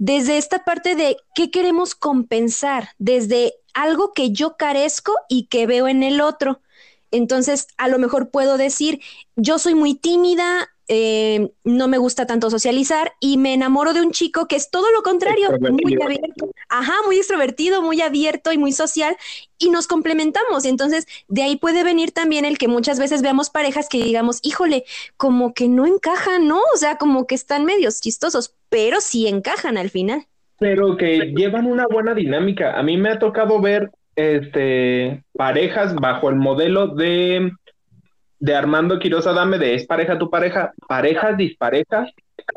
desde esta parte de qué queremos compensar, desde algo que yo carezco y que veo en el otro. Entonces, a lo mejor puedo decir, yo soy muy tímida, eh, no me gusta tanto socializar y me enamoro de un chico que es todo lo contrario, muy abierto, ajá, muy extrovertido, muy abierto y muy social y nos complementamos. Entonces, de ahí puede venir también el que muchas veces veamos parejas que digamos, híjole, como que no encajan, ¿no? O sea, como que están medios chistosos, pero sí encajan al final. Pero que llevan una buena dinámica. A mí me ha tocado ver este parejas bajo el modelo de de Armando Quiroz Adame de Es pareja tu pareja, parejas disparejas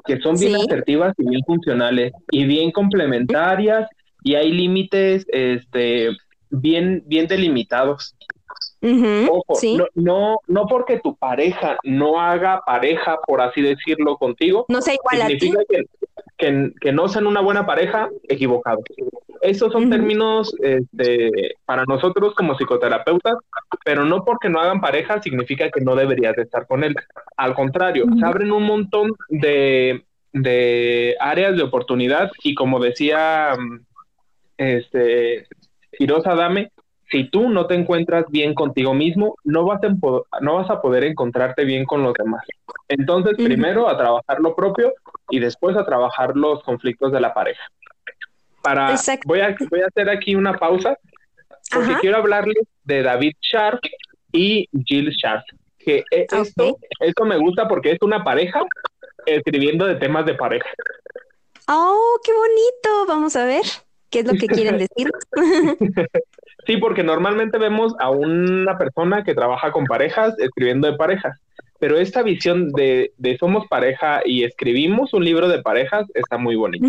que son bien asertivas y bien funcionales y bien complementarias y hay límites este bien bien delimitados. Ojo, no, no, no porque tu pareja no haga pareja, por así decirlo, contigo, no sea igual a ti. Que, que, no sean una buena pareja, equivocado. Esos son términos este, para nosotros como psicoterapeutas, pero no porque no hagan pareja significa que no deberías de estar con él. Al contrario, se abren un montón de, de áreas de oportunidad y como decía este Quiroz Dame, si tú no te encuentras bien contigo mismo, no vas, a, no vas a poder encontrarte bien con los demás. Entonces, primero a trabajar lo propio y después a trabajar los conflictos de la pareja. Para, voy, a, voy a hacer aquí una pausa porque quiero hablarles de David Sharp y Jill Sharp. Que e, esto, esto me gusta porque es una pareja escribiendo de temas de pareja. Oh, qué bonito. Vamos a ver qué es lo que quieren decir. sí, porque normalmente vemos a una persona que trabaja con parejas escribiendo de parejas, pero esta visión de, somos pareja y escribimos un libro de parejas está muy bonita.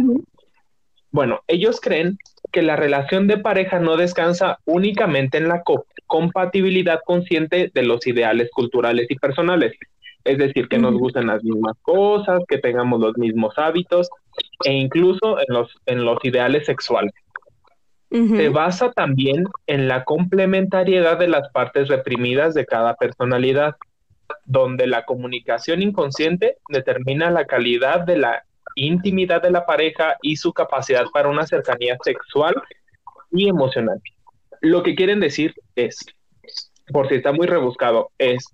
Bueno, ellos creen que la relación de pareja no descansa únicamente en la compatibilidad consciente de los ideales culturales y personales, es decir, que nos gusten las mismas cosas, que tengamos los mismos hábitos e incluso en los, en los ideales sexuales. Se basa también en la complementariedad de las partes reprimidas de cada personalidad, donde la comunicación inconsciente determina la calidad de la intimidad de la pareja y su capacidad para una cercanía sexual y emocional. Lo que quieren decir es, por si está muy rebuscado, es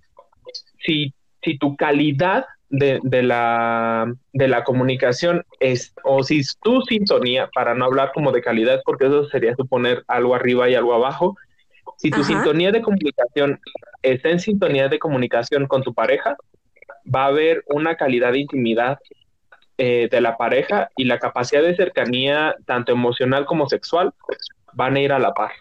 si, si tu calidad de, de, la, de la comunicación es, o si tu sintonía, para no hablar como de calidad, porque eso sería suponer algo arriba y algo abajo, si tu sintonía de comunicación está en sintonía de comunicación con tu pareja, va a haber una calidad de intimidad eh, de la pareja y la capacidad de cercanía, tanto emocional como sexual, van a ir a la par.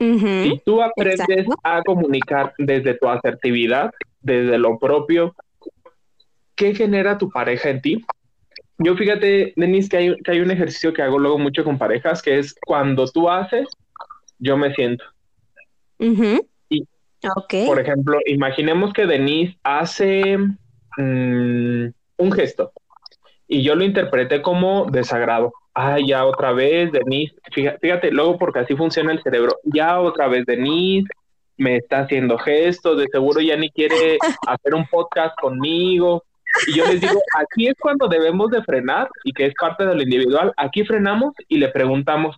Si tú aprendes a comunicar desde tu asertividad, desde lo propio, ¿qué genera tu pareja en ti? Yo fíjate, Denise, que hay, que hay un ejercicio que hago luego mucho con parejas, que es cuando tú haces, yo me siento. Y, por ejemplo, imaginemos que Denise hace mm, un gesto y yo lo interpreté como desagrado. Ay, ya otra vez, Denise, fíjate, luego porque así funciona el cerebro, ya otra vez Denise me está haciendo gestos, de seguro ya ni quiere hacer un podcast conmigo. Y yo les digo, aquí es cuando debemos de frenar y que es parte de lo individual. Aquí frenamos y le preguntamos,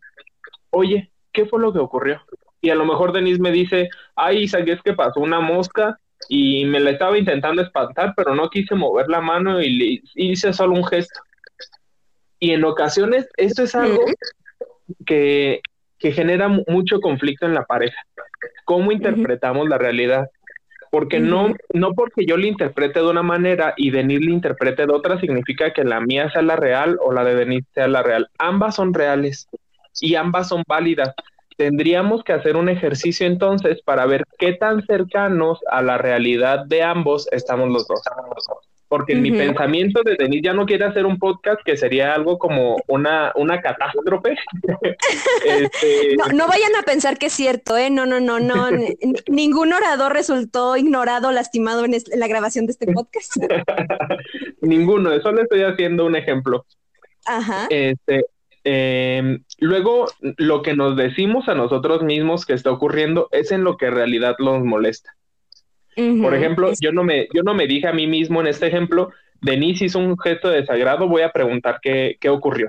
oye, ¿qué fue lo que ocurrió? Y a lo mejor Denise me dice, ay, Isaac, es que pasó una mosca y me la estaba intentando espantar, pero no quise mover la mano y le hice solo un gesto. Y en ocasiones esto es algo que, genera mucho conflicto en la pareja. ¿Cómo interpretamos la realidad? Porque no, no porque yo le interprete de una manera y Denise le interprete de otra, significa que la mía sea la real o la de Denise sea la real. Ambas son reales y ambas son válidas tendríamos que hacer un ejercicio entonces para ver qué tan cercanos a la realidad de ambos estamos los dos. Porque en mi pensamiento de Denise ya no quiere hacer un podcast que sería algo como una, una catástrofe. Este, no, vayan a pensar que es cierto, ¿eh? No, no, no, no. Ningún orador resultó ignorado, lastimado en, la grabación de este podcast. Ninguno, eso le estoy haciendo un ejemplo. Ajá. Este, Em, luego, lo que nos decimos a nosotros mismos que está ocurriendo es en lo que en realidad nos molesta. Por ejemplo, yo no, me, yo no me dije a mí mismo en este ejemplo, Denise hizo un gesto de desagrado, voy a preguntar qué, qué ocurrió.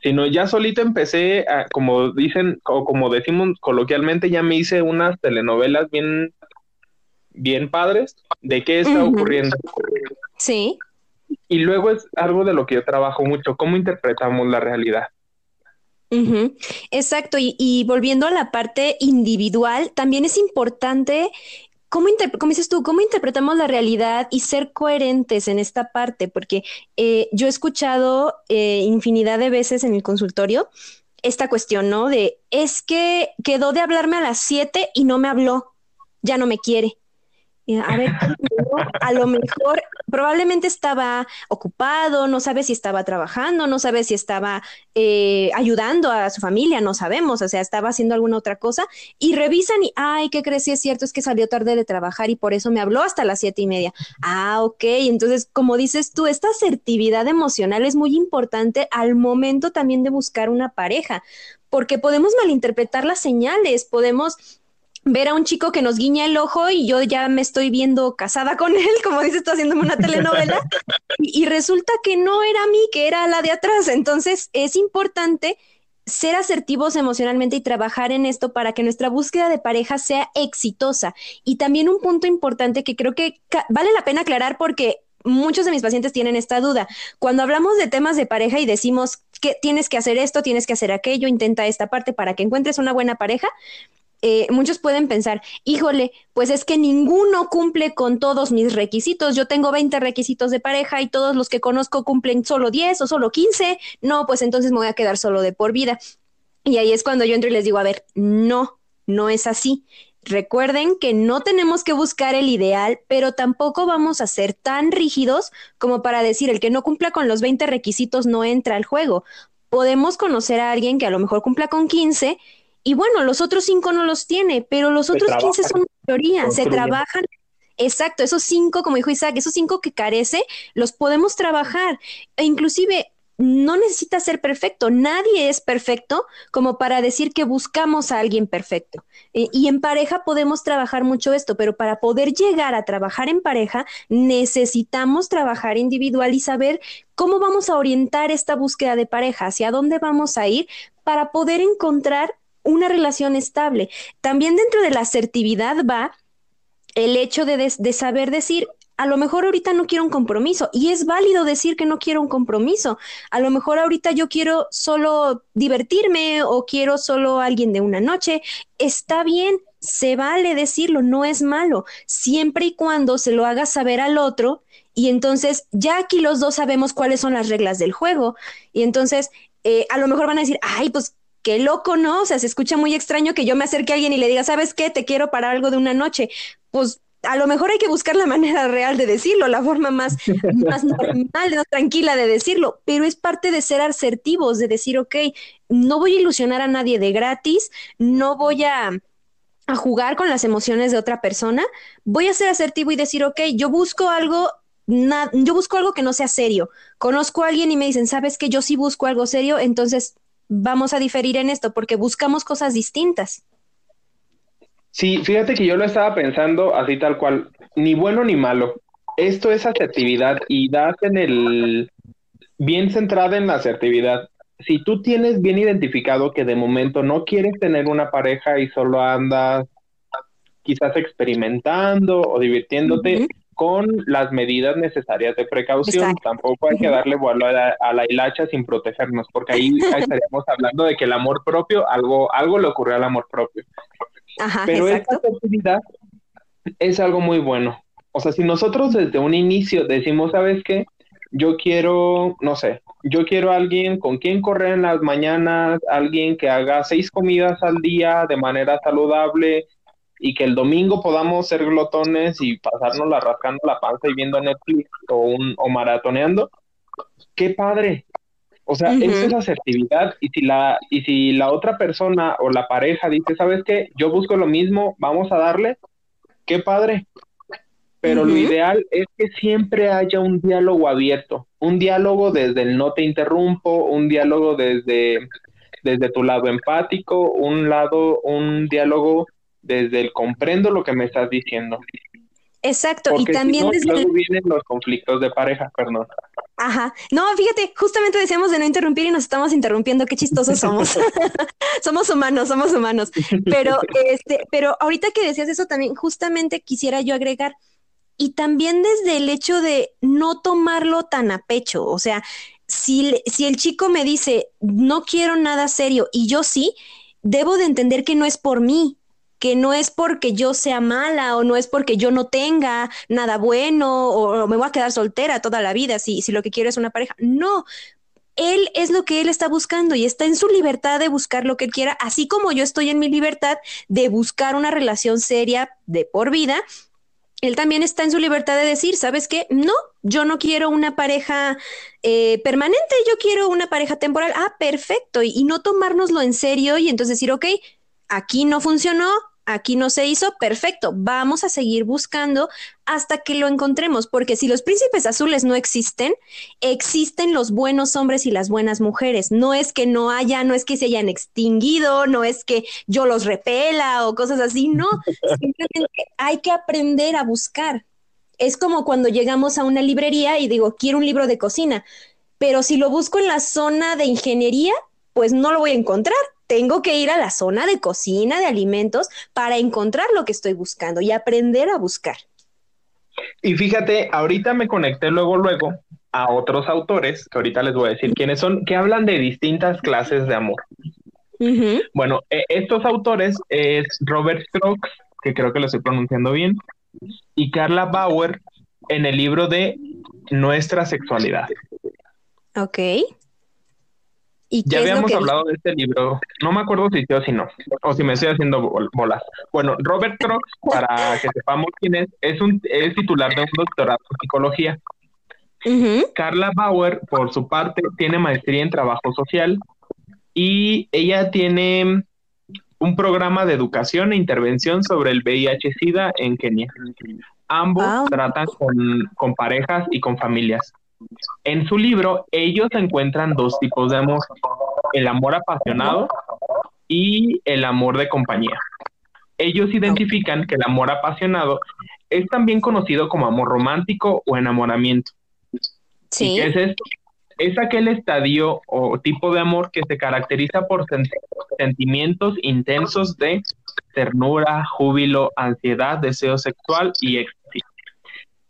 Sino ya solito empecé, a, como dicen, o como decimos coloquialmente, ya me hice unas telenovelas bien, bien padres de qué está ocurriendo. Sí. Y luego es algo de lo que yo trabajo mucho, cómo interpretamos la realidad. Exacto, y, volviendo a la parte individual, también es importante, ¿cómo, dices tú, cómo interpretamos la realidad y ser coherentes en esta parte? Porque eh, yo he escuchado eh, infinidad de veces en el consultorio esta cuestión, ¿no? De, es que quedó de hablarme a las 7 y no me habló, ya no me quiere. A ver, a lo mejor probablemente estaba ocupado, no sabe si estaba trabajando, no sabe si estaba eh, ayudando a su familia, no sabemos, o sea, estaba haciendo alguna otra cosa y revisan y, ay, ¿qué crees? Si es cierto, es que salió tarde de trabajar y por eso me habló hasta las siete y media. Ah, ok, entonces, como dices tú, esta asertividad emocional es muy importante al momento también de buscar una pareja, porque podemos malinterpretar las señales, podemos ver a un chico que nos guiña el ojo y yo ya me estoy viendo casada con él, como dices tú, haciéndome una telenovela, y, resulta que no era mí, que era la de atrás. Entonces es importante ser asertivos emocionalmente y trabajar en esto para que nuestra búsqueda de pareja sea exitosa. Y también un punto importante que creo que vale la pena aclarar porque muchos de mis pacientes tienen esta duda. Cuando hablamos de temas de pareja y decimos que tienes que hacer esto, tienes que hacer aquello, intenta esta parte para que encuentres una buena pareja. Eh, muchos pueden pensar, híjole, pues es que ninguno cumple con todos mis requisitos. Yo tengo 20 requisitos de pareja y todos los que conozco cumplen solo 10 o solo 15. No, pues entonces me voy a quedar solo de por vida. Y ahí es cuando yo entro y les digo, a ver, no, no es así. Recuerden que no tenemos que buscar el ideal, pero tampoco vamos a ser tan rígidos como para decir el que no cumpla con los 20 requisitos no entra al juego. Podemos conocer a alguien que a lo mejor cumpla con 15 y bueno, los otros 5 no los tiene, pero los otros 15 son mayoría, se trabajan Exacto, esos cinco, como dijo Isaac, esos cinco que carece, los podemos trabajar. E inclusive no necesita ser perfecto, nadie es perfecto como para decir que buscamos a alguien perfecto. Eh, y en pareja podemos trabajar mucho esto, pero para poder llegar a trabajar en pareja necesitamos trabajar individual y saber cómo vamos a orientar esta búsqueda de pareja, hacia dónde vamos a ir para poder encontrar una relación estable. También dentro de la asertividad va el hecho de, de saber decir, a lo mejor ahorita no quiero un compromiso y es válido decir que no quiero un compromiso. A lo mejor ahorita yo quiero solo divertirme o quiero solo alguien de una noche. Está bien, se vale decirlo, no es malo, siempre y cuando se lo haga saber al otro y entonces ya aquí los dos sabemos cuáles son las reglas del juego y entonces eh, a lo mejor van a decir, ay, pues qué loco, ¿no? O sea, se escucha muy extraño que yo me acerque a alguien y le diga, ¿sabes qué? Te quiero para algo de una noche. Pues a lo mejor hay que buscar la manera real de decirlo, la forma más, más normal, más tranquila de decirlo, pero es parte de ser asertivos, de decir, ok, no voy a ilusionar a nadie de gratis, no voy a, a jugar con las emociones de otra persona, voy a ser asertivo y decir, ok, yo busco algo yo busco algo que no sea serio. Conozco a alguien y me dicen, sabes que yo sí busco algo serio, entonces vamos a diferir en esto porque buscamos cosas distintas. Sí, fíjate que yo lo estaba pensando así tal cual, ni bueno ni malo. Esto es asertividad y das en el bien centrada en la asertividad. Si tú tienes bien identificado que de momento no quieres tener una pareja y solo andas quizás experimentando o divirtiéndote con las medidas necesarias de precaución, tampoco hay que darle vuelo a la, a la, hilacha sin protegernos, porque ahí, estaríamos hablando de que el amor propio, algo, algo le ocurrió al amor propio. Pero esta actividad es algo muy bueno. O sea, si nosotros desde un inicio decimos, ¿sabes qué? Yo quiero, no sé, yo quiero alguien con quien correr en las mañanas, alguien que haga seis comidas al día de manera saludable y que el domingo podamos ser glotones y pasarnos la rascando la panza y viendo Netflix o, un, o maratoneando. ¡Qué padre! O sea, eso es asertividad y si la y si la otra persona o la pareja dice, "¿Sabes qué? Yo busco lo mismo, vamos a darle." Qué padre. Pero lo ideal es que siempre haya un diálogo abierto, un diálogo desde el no te interrumpo, un diálogo desde desde tu lado empático, un lado un diálogo desde el comprendo lo que me estás diciendo. Exacto, y también desde luego vienen los conflictos de pareja, perdón. Ajá. No, fíjate, justamente decíamos de no interrumpir y nos estamos interrumpiendo, qué chistosos somos. somos humanos, somos humanos. Pero este, pero ahorita que decías eso también, justamente quisiera yo agregar y también desde el hecho de no tomarlo tan a pecho, o sea, si, si el chico me dice, no quiero nada serio y yo sí, debo de entender que no es por mí, que no es porque yo sea mala o no es porque yo no tenga nada bueno o, me voy a quedar soltera toda la vida si, si lo que quiero es una pareja. No, él es lo que él está buscando y está en su libertad de buscar lo que él quiera, así como yo estoy en mi libertad de buscar una relación seria de por vida. Él también está en su libertad de decir, ¿sabes qué? No, yo no quiero una pareja eh, permanente, yo quiero una pareja temporal. Ah, perfecto. Y, y no tomárnoslo en serio y entonces decir, ok, aquí no funcionó, aquí no se hizo, perfecto, vamos a seguir buscando hasta que lo encontremos, porque si los príncipes azules no existen, existen los buenos hombres y las buenas mujeres. No es que no haya, no es que se hayan extinguido, no es que yo los repela o cosas así, no, simplemente hay que aprender a buscar. Es como cuando llegamos a una librería y digo, quiero un libro de cocina, pero si lo busco en la zona de ingeniería, pues no lo voy a encontrar tengo que ir a la zona de cocina, de alimentos, para encontrar lo que estoy buscando y aprender a buscar. Y fíjate, ahorita me conecté luego, luego, a otros autores, que ahorita les voy a decir quiénes son, que hablan de distintas clases de amor. Bueno, e, estos autores es Robert Strokes, que creo que lo estoy pronunciando bien, y Carla Bauer en el libro de Nuestra Sexualidad. Ok. ¿Y ya habíamos hablado de este libro, no me acuerdo si sí o si no, o si me estoy haciendo bolas. Bueno, Robert Strokes, para que sepamos quién es, es, un, es titular de un doctorado en psicología. Carla Bauer, por su parte, tiene maestría en trabajo social y ella tiene un programa de educación e intervención sobre el VIH-Sida en Kenia. Ambos tratan con, parejas y con familias. En su libro, ellos encuentran dos tipos de amor, el amor apasionado y el amor de compañía. Ellos identifican que el amor apasionado es también conocido como amor romántico o enamoramiento. Sí. qué es esto? es aquel estadio o tipo de amor que se caracteriza por sentimientos intensos de ternura, júbilo, ansiedad, deseo sexual y éxtasis.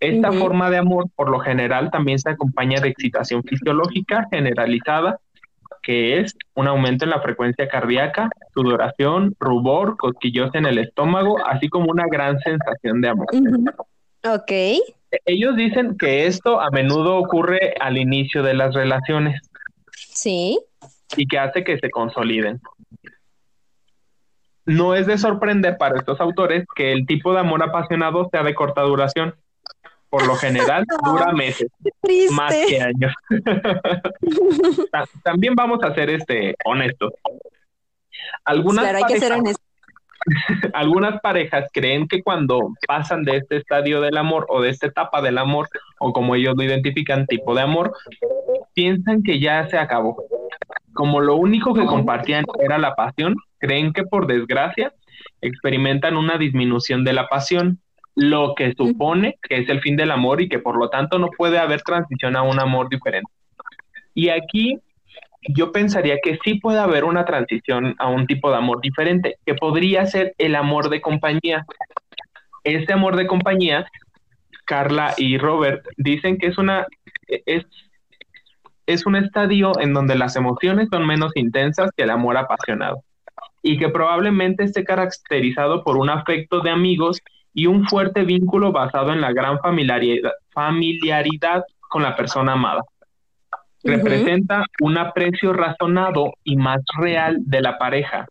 Esta forma de amor, por lo general, también se acompaña de excitación fisiológica generalizada, que es un aumento en la frecuencia cardíaca, sudoración, rubor, cosquillos en el estómago, así como una gran sensación de amor. Ok. Ellos dicen que esto a menudo ocurre al inicio de las relaciones. Sí. Y que hace que se consoliden. No es de sorprender para estos autores que el tipo de amor apasionado sea de corta duración. Por lo general dura meses, más que años. También vamos a ser este honestos. Algunas claro, hay que ser honestos algunas parejas creen que cuando pasan de este estadio del amor o de esta etapa del amor, o como ellos lo identifican, tipo de amor, piensan que ya se acabó. Como lo único que compartían era la pasión, creen que por desgracia experimentan una disminución de la pasión, lo que supone que es el fin del amor y que por lo tanto no puede haber transición a un amor diferente. Y aquí yo pensaría que sí puede haber una transición a un tipo de amor diferente, que podría ser el amor de compañía. Este amor de compañía, Carla y Robert dicen que es una es, es un estadio en donde las emociones son menos intensas que el amor apasionado y que probablemente esté caracterizado por un afecto de amigos y un fuerte vínculo basado en la gran familiaridad, familiaridad con la persona amada representa un aprecio razonado y más real de la pareja.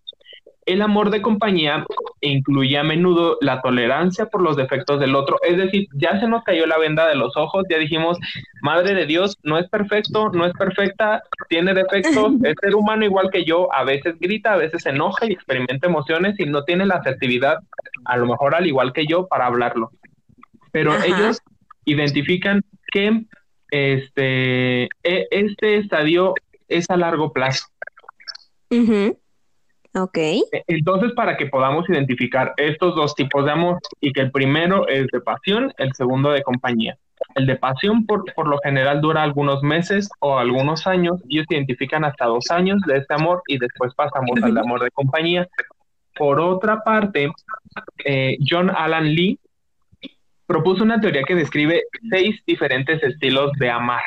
El amor de compañía incluye a menudo la tolerancia por los defectos del otro, es decir, ya se nos cayó la venda de los ojos, ya dijimos, Madre de Dios, no es perfecto, no es perfecta, tiene defectos, es ser humano igual que yo, a veces grita, a veces se enoja y experimenta emociones y no tiene la asertividad, a lo mejor al igual que yo, para hablarlo. Pero ellos identifican que este, e, este estadio es a largo plazo. Ok. E, entonces, para que podamos identificar estos dos tipos de amor y que el primero es de pasión, el segundo de compañía. El de pasión por, lo general dura algunos meses o algunos años. Ellos identifican hasta dos años de este amor y después pasamos al amor de compañía. Por otra parte, eh, John Alan Lee propuso una teoría que describe seis diferentes estilos de amar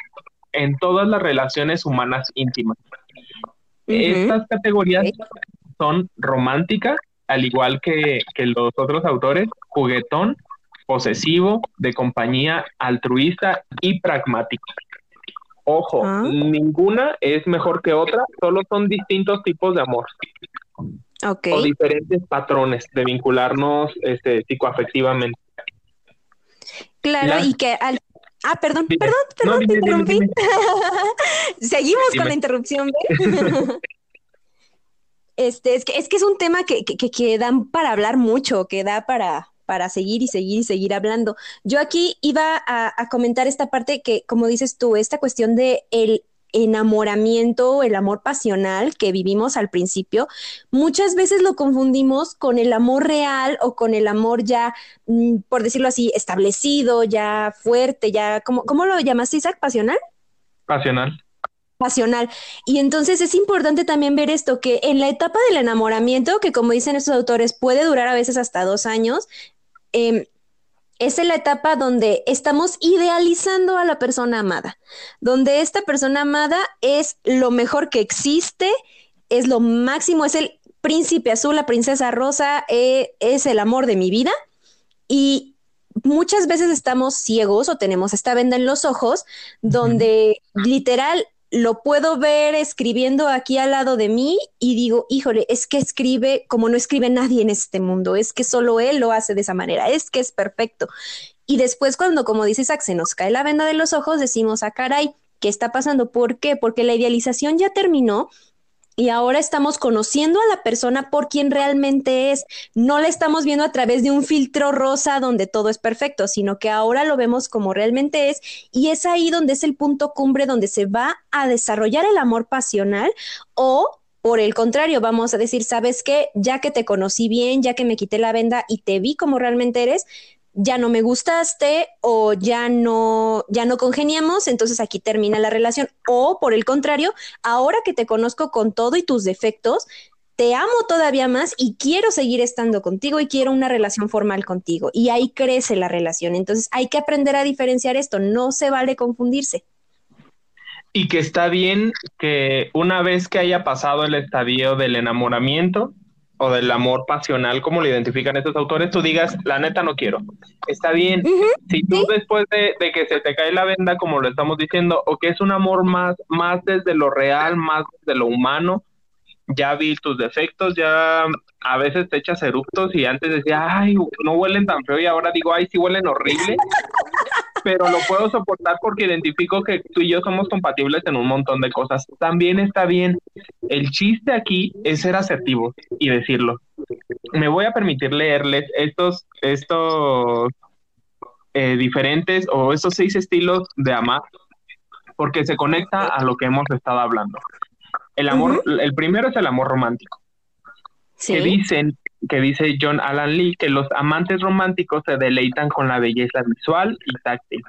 en todas las relaciones humanas íntimas. Estas categorías son romántica, al igual que, los otros autores, juguetón, posesivo, de compañía, altruista y pragmático. Ojo, ah. ninguna es mejor que otra, solo son distintos tipos de amor. O diferentes patrones de vincularnos este, psicoafectivamente. Claro, y que al... Ah, perdón, perdón, perdón, te interrumpí. Seguimos con la interrupción. este, es que, es que es un tema que, que, que, dan para hablar mucho, que da para, seguir y seguir y seguir hablando. Yo aquí iba a, a, comentar esta parte que, como dices tú, esta cuestión de el enamoramiento, el amor pasional que vivimos al principio, muchas veces lo confundimos con el amor real o con el amor ya, mm, por decirlo así, establecido, ya fuerte, ya, ¿cómo, cómo lo llamaste, Isaac? ¿Pasional? Pasional. Pasional. Y entonces es importante también ver esto, que en la etapa del enamoramiento, que como dicen estos autores, puede durar a veces hasta dos años, eh, es la etapa donde estamos idealizando a la persona amada, donde esta persona amada es lo mejor que existe, es lo máximo, es el príncipe azul, la princesa rosa, eh, es el amor de mi vida. Y muchas veces estamos ciegos o tenemos esta venda en los ojos donde literal lo puedo ver escribiendo aquí al lado de mí y digo, híjole, es que escribe como no escribe nadie en este mundo, es que solo él lo hace de esa manera, es que es perfecto. Y después cuando, como dice Isaac, se nos cae la venda de los ojos, decimos, ah, caray, ¿qué está pasando? ¿Por qué? Porque la idealización ya terminó y ahora estamos conociendo a la persona por quien realmente es. No la estamos viendo a través de un filtro rosa donde todo es perfecto, sino que ahora lo vemos como realmente es y es ahí donde es el punto cumbre donde se va a desarrollar el amor pasional o por el contrario, vamos a decir, ¿sabes qué? Ya que te conocí bien, ya que me quité la venda y te vi como realmente eres, ya no me gustaste o ya no, ya no congeniamos, entonces aquí termina la relación. O por el contrario, ahora que te conozco con todo y tus defectos, te amo todavía más y quiero seguir estando contigo y quiero una relación formal contigo. Y ahí crece la relación. Entonces hay que aprender a diferenciar esto, no se vale confundirse. Y que está bien que una vez que haya pasado el estadio del enamoramiento, o del amor pasional, como lo identifican estos autores, tú digas, la neta no quiero. Está bien. si tú después de, que se te cae la venda, como lo estamos diciendo, o que es un amor más, más desde lo real, más desde lo humano, ya vi tus defectos, ya a veces te echas eructos y antes decía, ay, no huelen tan feo y ahora digo, ay, sí huelen horrible pero lo puedo soportar porque identifico que tú y yo somos compatibles en un montón de cosas. También está bien. El chiste aquí es ser asertivo y decirlo. Me voy a permitir leerles estos, estos eh, diferentes o estos seis estilos de amar porque se conecta a lo que hemos estado hablando. El amor, el primero es el amor romántico. Que dicen que dice John Alan Lee que los amantes románticos se deleitan con la belleza visual y táctil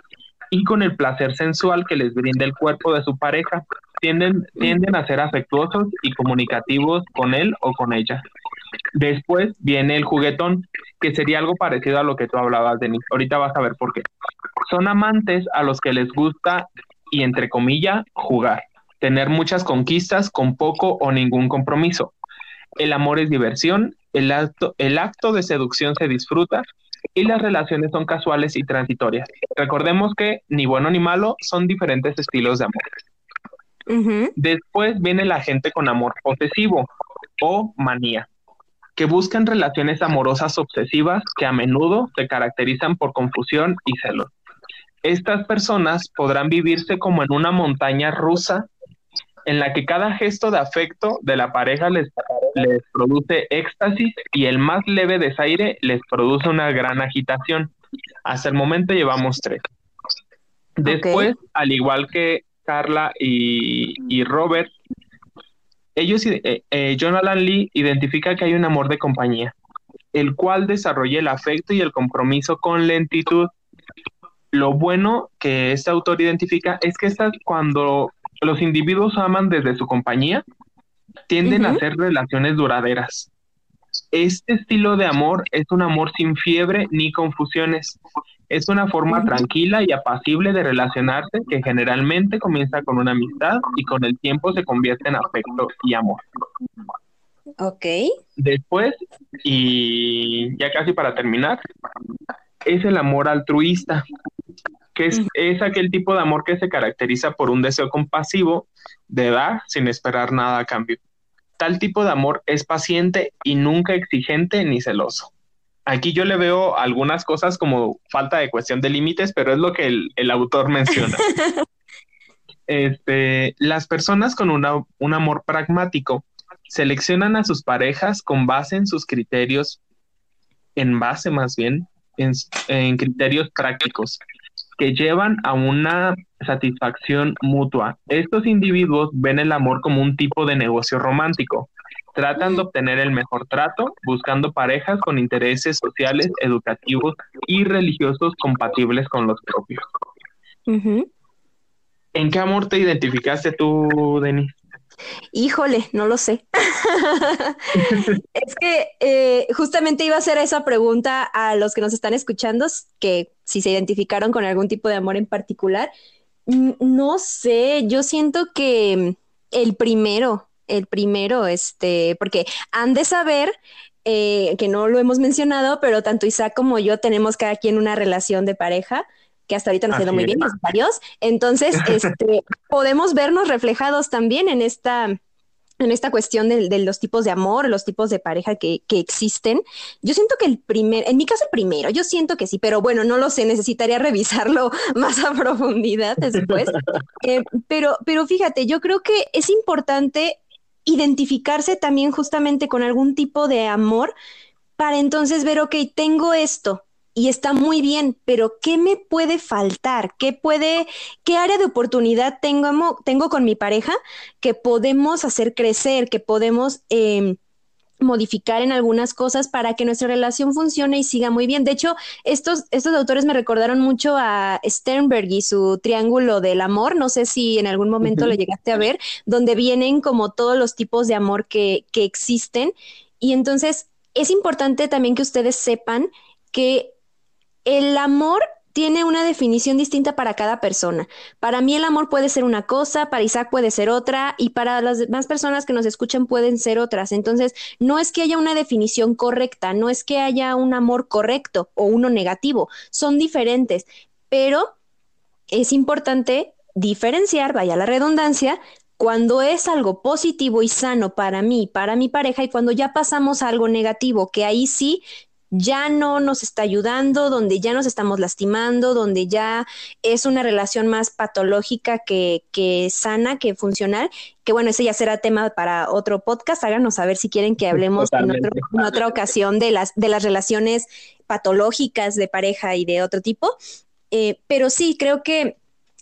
y con el placer sensual que les brinda el cuerpo de su pareja. Tienden, tienden a ser afectuosos y comunicativos con él o con ella. Después viene el juguetón, que sería algo parecido a lo que tú hablabas, Denis. Ahorita vas a ver por qué. Son amantes a los que les gusta, y entre comillas, jugar, tener muchas conquistas con poco o ningún compromiso. El amor es diversión el acto, el acto de seducción se disfruta y las relaciones son casuales y transitorias. Recordemos que ni bueno ni malo son diferentes estilos de amor. Después viene la gente con amor posesivo o manía, que buscan relaciones amorosas obsesivas que a menudo se caracterizan por confusión y celos. Estas personas podrán vivirse como en una montaña rusa en la que cada gesto de afecto de la pareja les, les produce éxtasis y el más leve desaire les produce una gran agitación. Hasta el momento llevamos tres. Después, al igual que Carla y, Robert, ellos, eh, eh, John Alan Lee identifica que hay un amor de compañía, el cual desarrolla el afecto y el compromiso con lentitud. Lo bueno que este autor identifica es que estas, cuando los individuos aman desde su compañía, tienden a ser relaciones duraderas. Este estilo de amor es un amor sin fiebre ni confusiones. Es una forma tranquila y apacible de relacionarse que generalmente comienza con una amistad y con el tiempo se convierte en afecto y amor. Ok. Después, y ya casi para terminar, es el amor altruista, que es, es, aquel tipo de amor que se caracteriza por un deseo compasivo de dar sin esperar nada a cambio. Tal tipo de amor es paciente y nunca exigente ni celoso. Aquí yo le veo algunas cosas como falta de cuestión de límites, pero es lo que el, autor menciona. este, las personas con un amor pragmático seleccionan a sus parejas con base en sus criterios, en base más bien, en criterios prácticos que llevan a una satisfacción mutua. Estos individuos ven el amor como un tipo de negocio romántico. Tratan de obtener el mejor trato buscando parejas con intereses sociales, educativos y religiosos compatibles con los propios. ¿En qué amor te identificaste tú, Denis? Híjole, no lo sé. es que eh, justamente iba a hacer esa pregunta a los que nos están escuchando, que si se identificaron con algún tipo de amor en particular. Mm, no sé, yo siento que el primero, el primero, este, porque han de saber eh, que no lo hemos mencionado, pero tanto Isaac como yo tenemos cada quien una relación de pareja que hasta ahorita nos ha ido muy bien, varios. Entonces, este, podemos vernos reflejados también en esta, en esta cuestión de, los tipos de amor, los tipos de pareja que, existen. Yo siento que el primer, en mi caso el primero, yo siento que sí, pero bueno, no lo sé, necesitaría revisarlo más a profundidad después. Eh, pero, pero fíjate, yo creo que es importante identificarse también justamente con algún tipo de amor para entonces ver, ok, tengo esto, y está muy bien, pero ¿qué me puede faltar? ¿Qué puede, qué área de oportunidad tengo, tengo con mi pareja que podemos hacer crecer, que podemos em, modificar en algunas cosas para que nuestra relación funcione y siga muy bien? De hecho, estos, estos autores me recordaron mucho a Sternberg y su triángulo del amor. No sé si en algún momento lo llegaste a ver, donde vienen como todos los tipos de amor que, que existen. Y entonces es importante también que ustedes sepan que el amor tiene una definición distinta para cada persona. Para mí el amor puede ser una cosa, para Isaac puede ser otra y para las demás personas que nos escuchan pueden ser otras. Entonces, no es que haya una definición correcta, no es que haya un amor correcto o uno negativo, son diferentes, pero es importante diferenciar, vaya la redundancia, cuando es algo positivo y sano para mí, para mi pareja y cuando ya pasamos a algo negativo, que ahí sí ya no nos está ayudando, donde ya nos estamos lastimando, donde ya es una relación más patológica que, que sana, que funcional, que bueno, ese ya será tema para otro podcast, háganos saber si quieren que hablemos en, otra ocasión de las, de las relaciones patológicas de pareja y de otro tipo. Eh, pero sí, creo que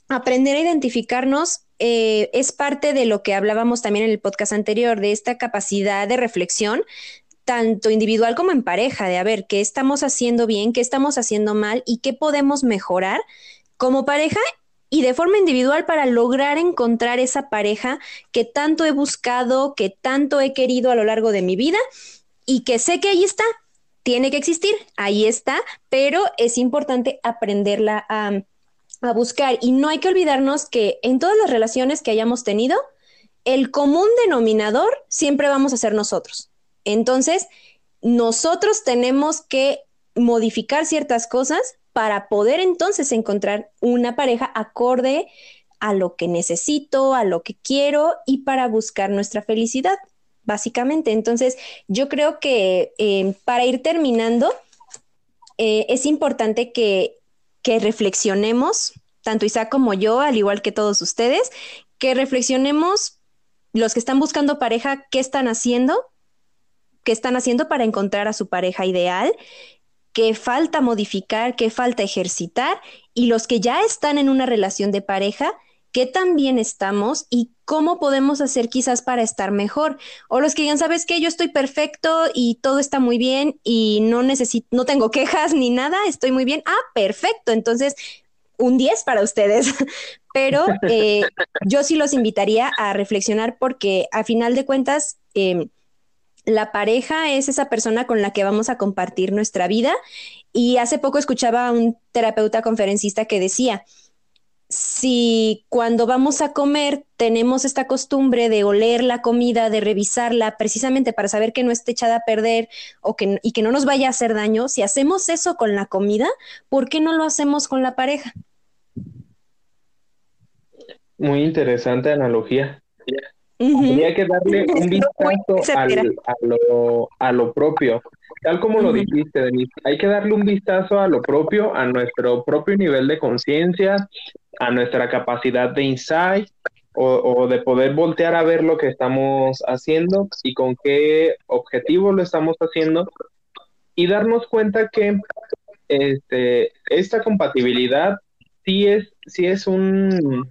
aprender a identificarnos eh, es parte de lo que hablábamos también en el podcast anterior, de esta capacidad de reflexión, tanto individual como en pareja, de a ver qué estamos haciendo bien, qué estamos haciendo mal y qué podemos mejorar como pareja y de forma individual para lograr encontrar esa pareja que tanto he buscado, que tanto he querido a lo largo de mi vida y que sé que ahí está, tiene que existir, ahí está, pero es importante aprenderla a, a buscar. Y no hay que olvidarnos que en todas las relaciones que hayamos tenido, el común denominador siempre vamos a ser nosotros. Entonces, nosotros tenemos que modificar ciertas cosas para poder entonces encontrar una pareja acorde a lo que necesito, a lo que quiero y para buscar nuestra felicidad, básicamente. Entonces, yo creo que eh, para ir terminando, eh, es importante que, que reflexionemos, tanto Isaac como yo, al igual que todos ustedes, que reflexionemos los que están buscando pareja, qué están haciendo qué están haciendo para encontrar a su pareja ideal, qué falta modificar, qué falta ejercitar, y los que ya están en una relación de pareja, qué tan bien estamos y cómo podemos hacer quizás para estar mejor. O los que digan, ¿sabes qué? Yo estoy perfecto y todo está muy bien y no necesito, no tengo quejas ni nada, estoy muy bien. Ah, perfecto. Entonces, un 10 para ustedes. Pero eh, yo sí los invitaría a reflexionar porque a final de cuentas, eh, la pareja es esa persona con la que vamos a compartir nuestra vida. Y hace poco escuchaba a un terapeuta conferencista que decía, si cuando vamos a comer tenemos esta costumbre de oler la comida, de revisarla precisamente para saber que no esté echada a perder o que, y que no nos vaya a hacer daño, si hacemos eso con la comida, ¿por qué no lo hacemos con la pareja? Muy interesante analogía. Tenía que darle un vistazo a, lo, a lo propio. Tal como lo dijiste, Denise, hay que darle un vistazo a lo propio, a nuestro propio nivel de conciencia, a nuestra capacidad de insight o, de poder voltear a ver lo que estamos haciendo y con qué objetivo lo estamos haciendo y darnos cuenta que este, esta compatibilidad sí es, sí es un,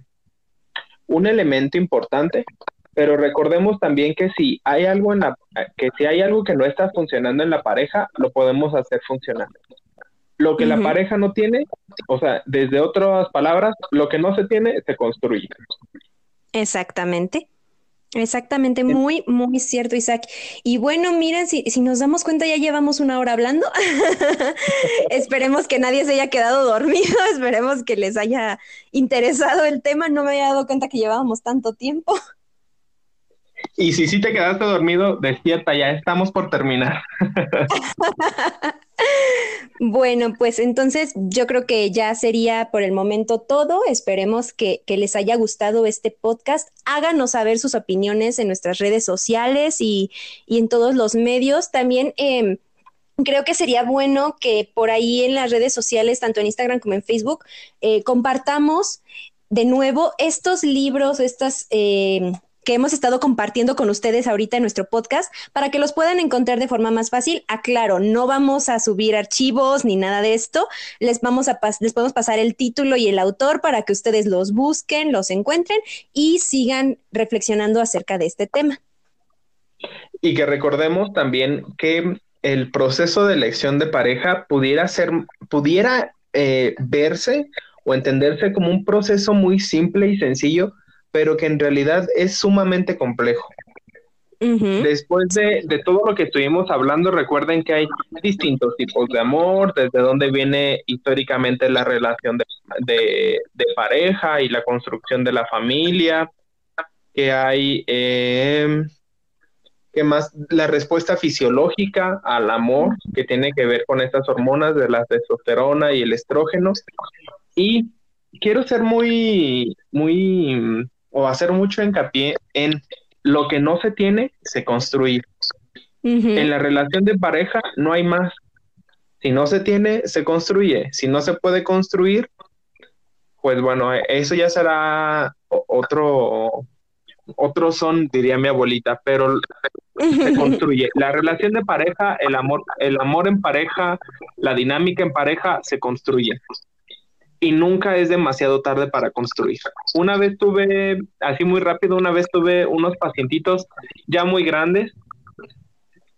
un elemento importante pero recordemos también que si hay algo en la que si hay algo que no está funcionando en la pareja, lo podemos hacer funcionar. Lo que la pareja no tiene, o sea, desde otras palabras, lo que no se tiene se construye. Exactamente. Exactamente, muy, muy cierto, Isaac. Y bueno, miren, si, si nos damos cuenta, ya llevamos una hora hablando. esperemos que nadie se haya quedado dormido, esperemos que les haya interesado el tema. No me había dado cuenta que llevábamos tanto tiempo. Y si sí te quedaste dormido, despierta, ya estamos por terminar. Bueno, pues entonces yo creo que ya sería por el momento todo. Esperemos que, les haya gustado este podcast. Háganos saber sus opiniones en nuestras redes sociales y, en todos los medios. También em, creo que sería bueno que por ahí en las redes sociales, tanto en Instagram como en Facebook, eh, compartamos de nuevo estos libros, estas... Em, que hemos estado compartiendo con ustedes ahorita en nuestro podcast para que los puedan encontrar de forma más fácil. Aclaro, no vamos a subir archivos ni nada de esto. Les vamos a les podemos pasar el título y el autor para que ustedes los busquen, los encuentren y sigan reflexionando acerca de este tema. Y que recordemos también que el proceso de elección de pareja pudiera ser, pudiera eh, verse o entenderse como un proceso muy simple y sencillo, pero que en realidad es sumamente complejo. Después de, todo lo que estuvimos hablando, recuerden que hay distintos tipos de amor, desde dónde viene históricamente la relación de, pareja y la construcción de la familia, que hay, eh, que más la respuesta fisiológica al amor, que tiene que ver con estas hormonas de la testosterona y el estrógeno. Y quiero ser muy, muy o hacer mucho hincapié en lo que no se tiene, se construye. En la relación de pareja no hay más. Si no se tiene, se construye. Si no se puede construir, pues bueno, eso ya será otro, otro son, diría mi abuelita, pero se construye. La relación de pareja, el amor, el amor en pareja, la dinámica en pareja se construye y nunca es demasiado tarde para construir. Una vez tuve, así muy rápido, una vez tuve unos pacientitos ya muy grandes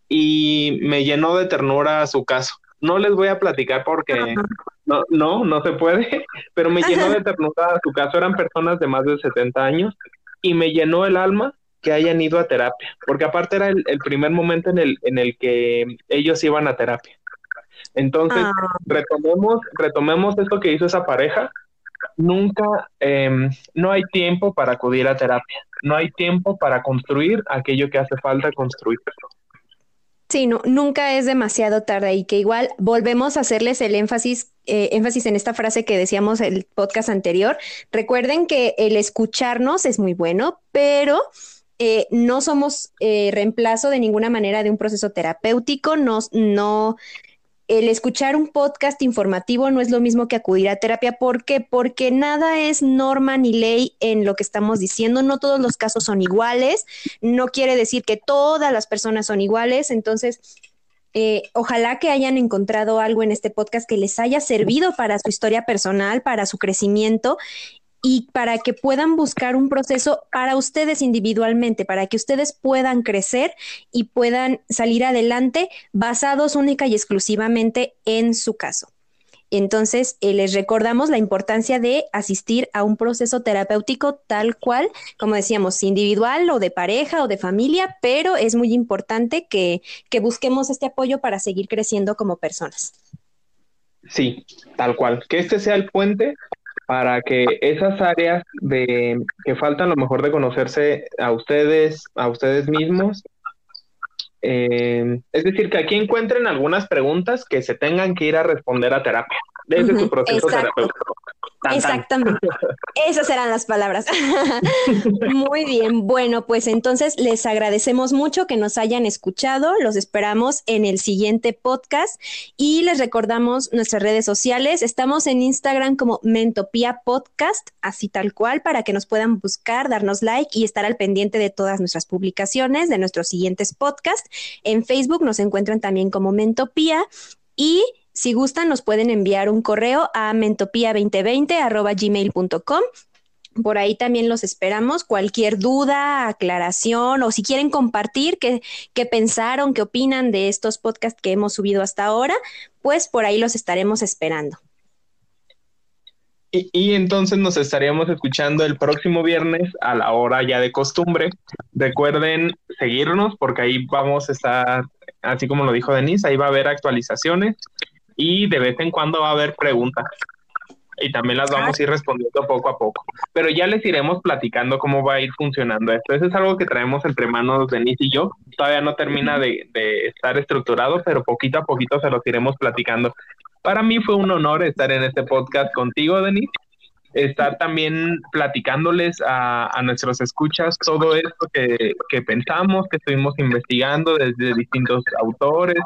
y me llenó de ternura su caso. No les voy a platicar porque no, no, no se puede, pero me llenó de ternura su caso. Eran personas de más de 70 años y me llenó el alma que hayan ido a terapia, porque aparte era el, el primer momento en el, en el que ellos iban a terapia. Entonces, ah. retomemos, retomemos esto que hizo esa pareja. Nunca, em, no hay tiempo para acudir a terapia, no hay tiempo para construir aquello que hace falta construir. Sí, no, nunca es demasiado tarde y que igual volvemos a hacerles el énfasis, eh, énfasis en esta frase que decíamos el podcast anterior. Recuerden que el escucharnos es muy bueno, pero eh, no somos eh, reemplazo de ninguna manera de un proceso terapéutico, no, no el escuchar un podcast informativo no es lo mismo que acudir a terapia. ¿Por qué? Porque nada es norma ni ley en lo que estamos diciendo. No todos los casos son iguales. No quiere decir que todas las personas son iguales. Entonces, eh, ojalá que hayan encontrado algo en este podcast que les haya servido para su historia personal, para su crecimiento y para que puedan buscar un proceso para ustedes individualmente, para que ustedes puedan crecer y puedan salir adelante basados única y exclusivamente en su caso. Entonces, eh, les recordamos la importancia de asistir a un proceso terapéutico tal cual, como decíamos, individual o de pareja o de familia, pero es muy importante que, que busquemos este apoyo para seguir creciendo como personas. Sí, tal cual. Que este sea el puente para que esas áreas de que faltan lo mejor de conocerse a ustedes, a ustedes mismos, eh, es decir, que aquí encuentren algunas preguntas que se tengan que ir a responder a terapia desde su proceso terapéutico. Exactamente. Esas eran las palabras. Muy bien. Bueno, pues entonces les agradecemos mucho que nos hayan escuchado. Los esperamos en el siguiente podcast y les recordamos nuestras redes sociales. Estamos en Instagram como Mentopía Podcast, así tal cual, para que nos puedan buscar, darnos like y estar al pendiente de todas nuestras publicaciones, de nuestros siguientes podcasts. En Facebook nos encuentran también como Mentopía y si gustan, nos pueden enviar un correo a mentopia2020 Por ahí también los esperamos. Cualquier duda, aclaración o si quieren compartir qué, qué pensaron, qué opinan de estos podcasts que hemos subido hasta ahora, pues por ahí los estaremos esperando. Y, entonces nos estaríamos escuchando el próximo viernes a la hora ya de costumbre. Recuerden seguirnos porque ahí vamos a estar, así como lo dijo Denise, ahí va a haber actualizaciones y de vez en cuando va a haber preguntas. Y también las vamos a ir respondiendo poco a poco. Pero ya les iremos platicando cómo va a ir funcionando esto. Eso es algo que traemos entre manos Denise y yo. Todavía no termina de, de estar estructurado, pero poquito a poquito se los iremos platicando. Para mí fue un honor estar en este podcast contigo, Denis. Estar también platicándoles a, nuestros escuchas todo esto que, que pensamos, que estuvimos investigando desde distintos autores,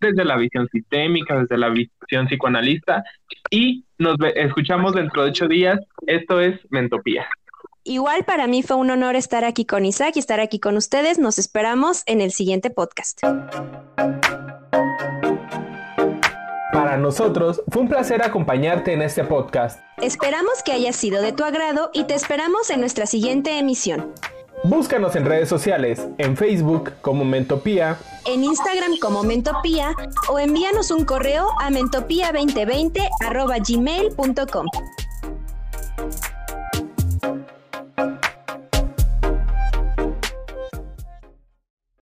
desde la visión sistémica, desde la visión psicoanalista. Y nos escuchamos dentro de ocho días. Esto es Mentopía. Igual para mí fue un honor estar aquí con Isaac y estar aquí con ustedes. Nos esperamos en el siguiente podcast. Para nosotros fue un placer acompañarte en este podcast. Esperamos que haya sido de tu agrado y te esperamos en nuestra siguiente emisión. Búscanos en redes sociales, en Facebook como Mentopía, en Instagram como Mentopía o envíanos un correo a mentopía2020 gmail.com.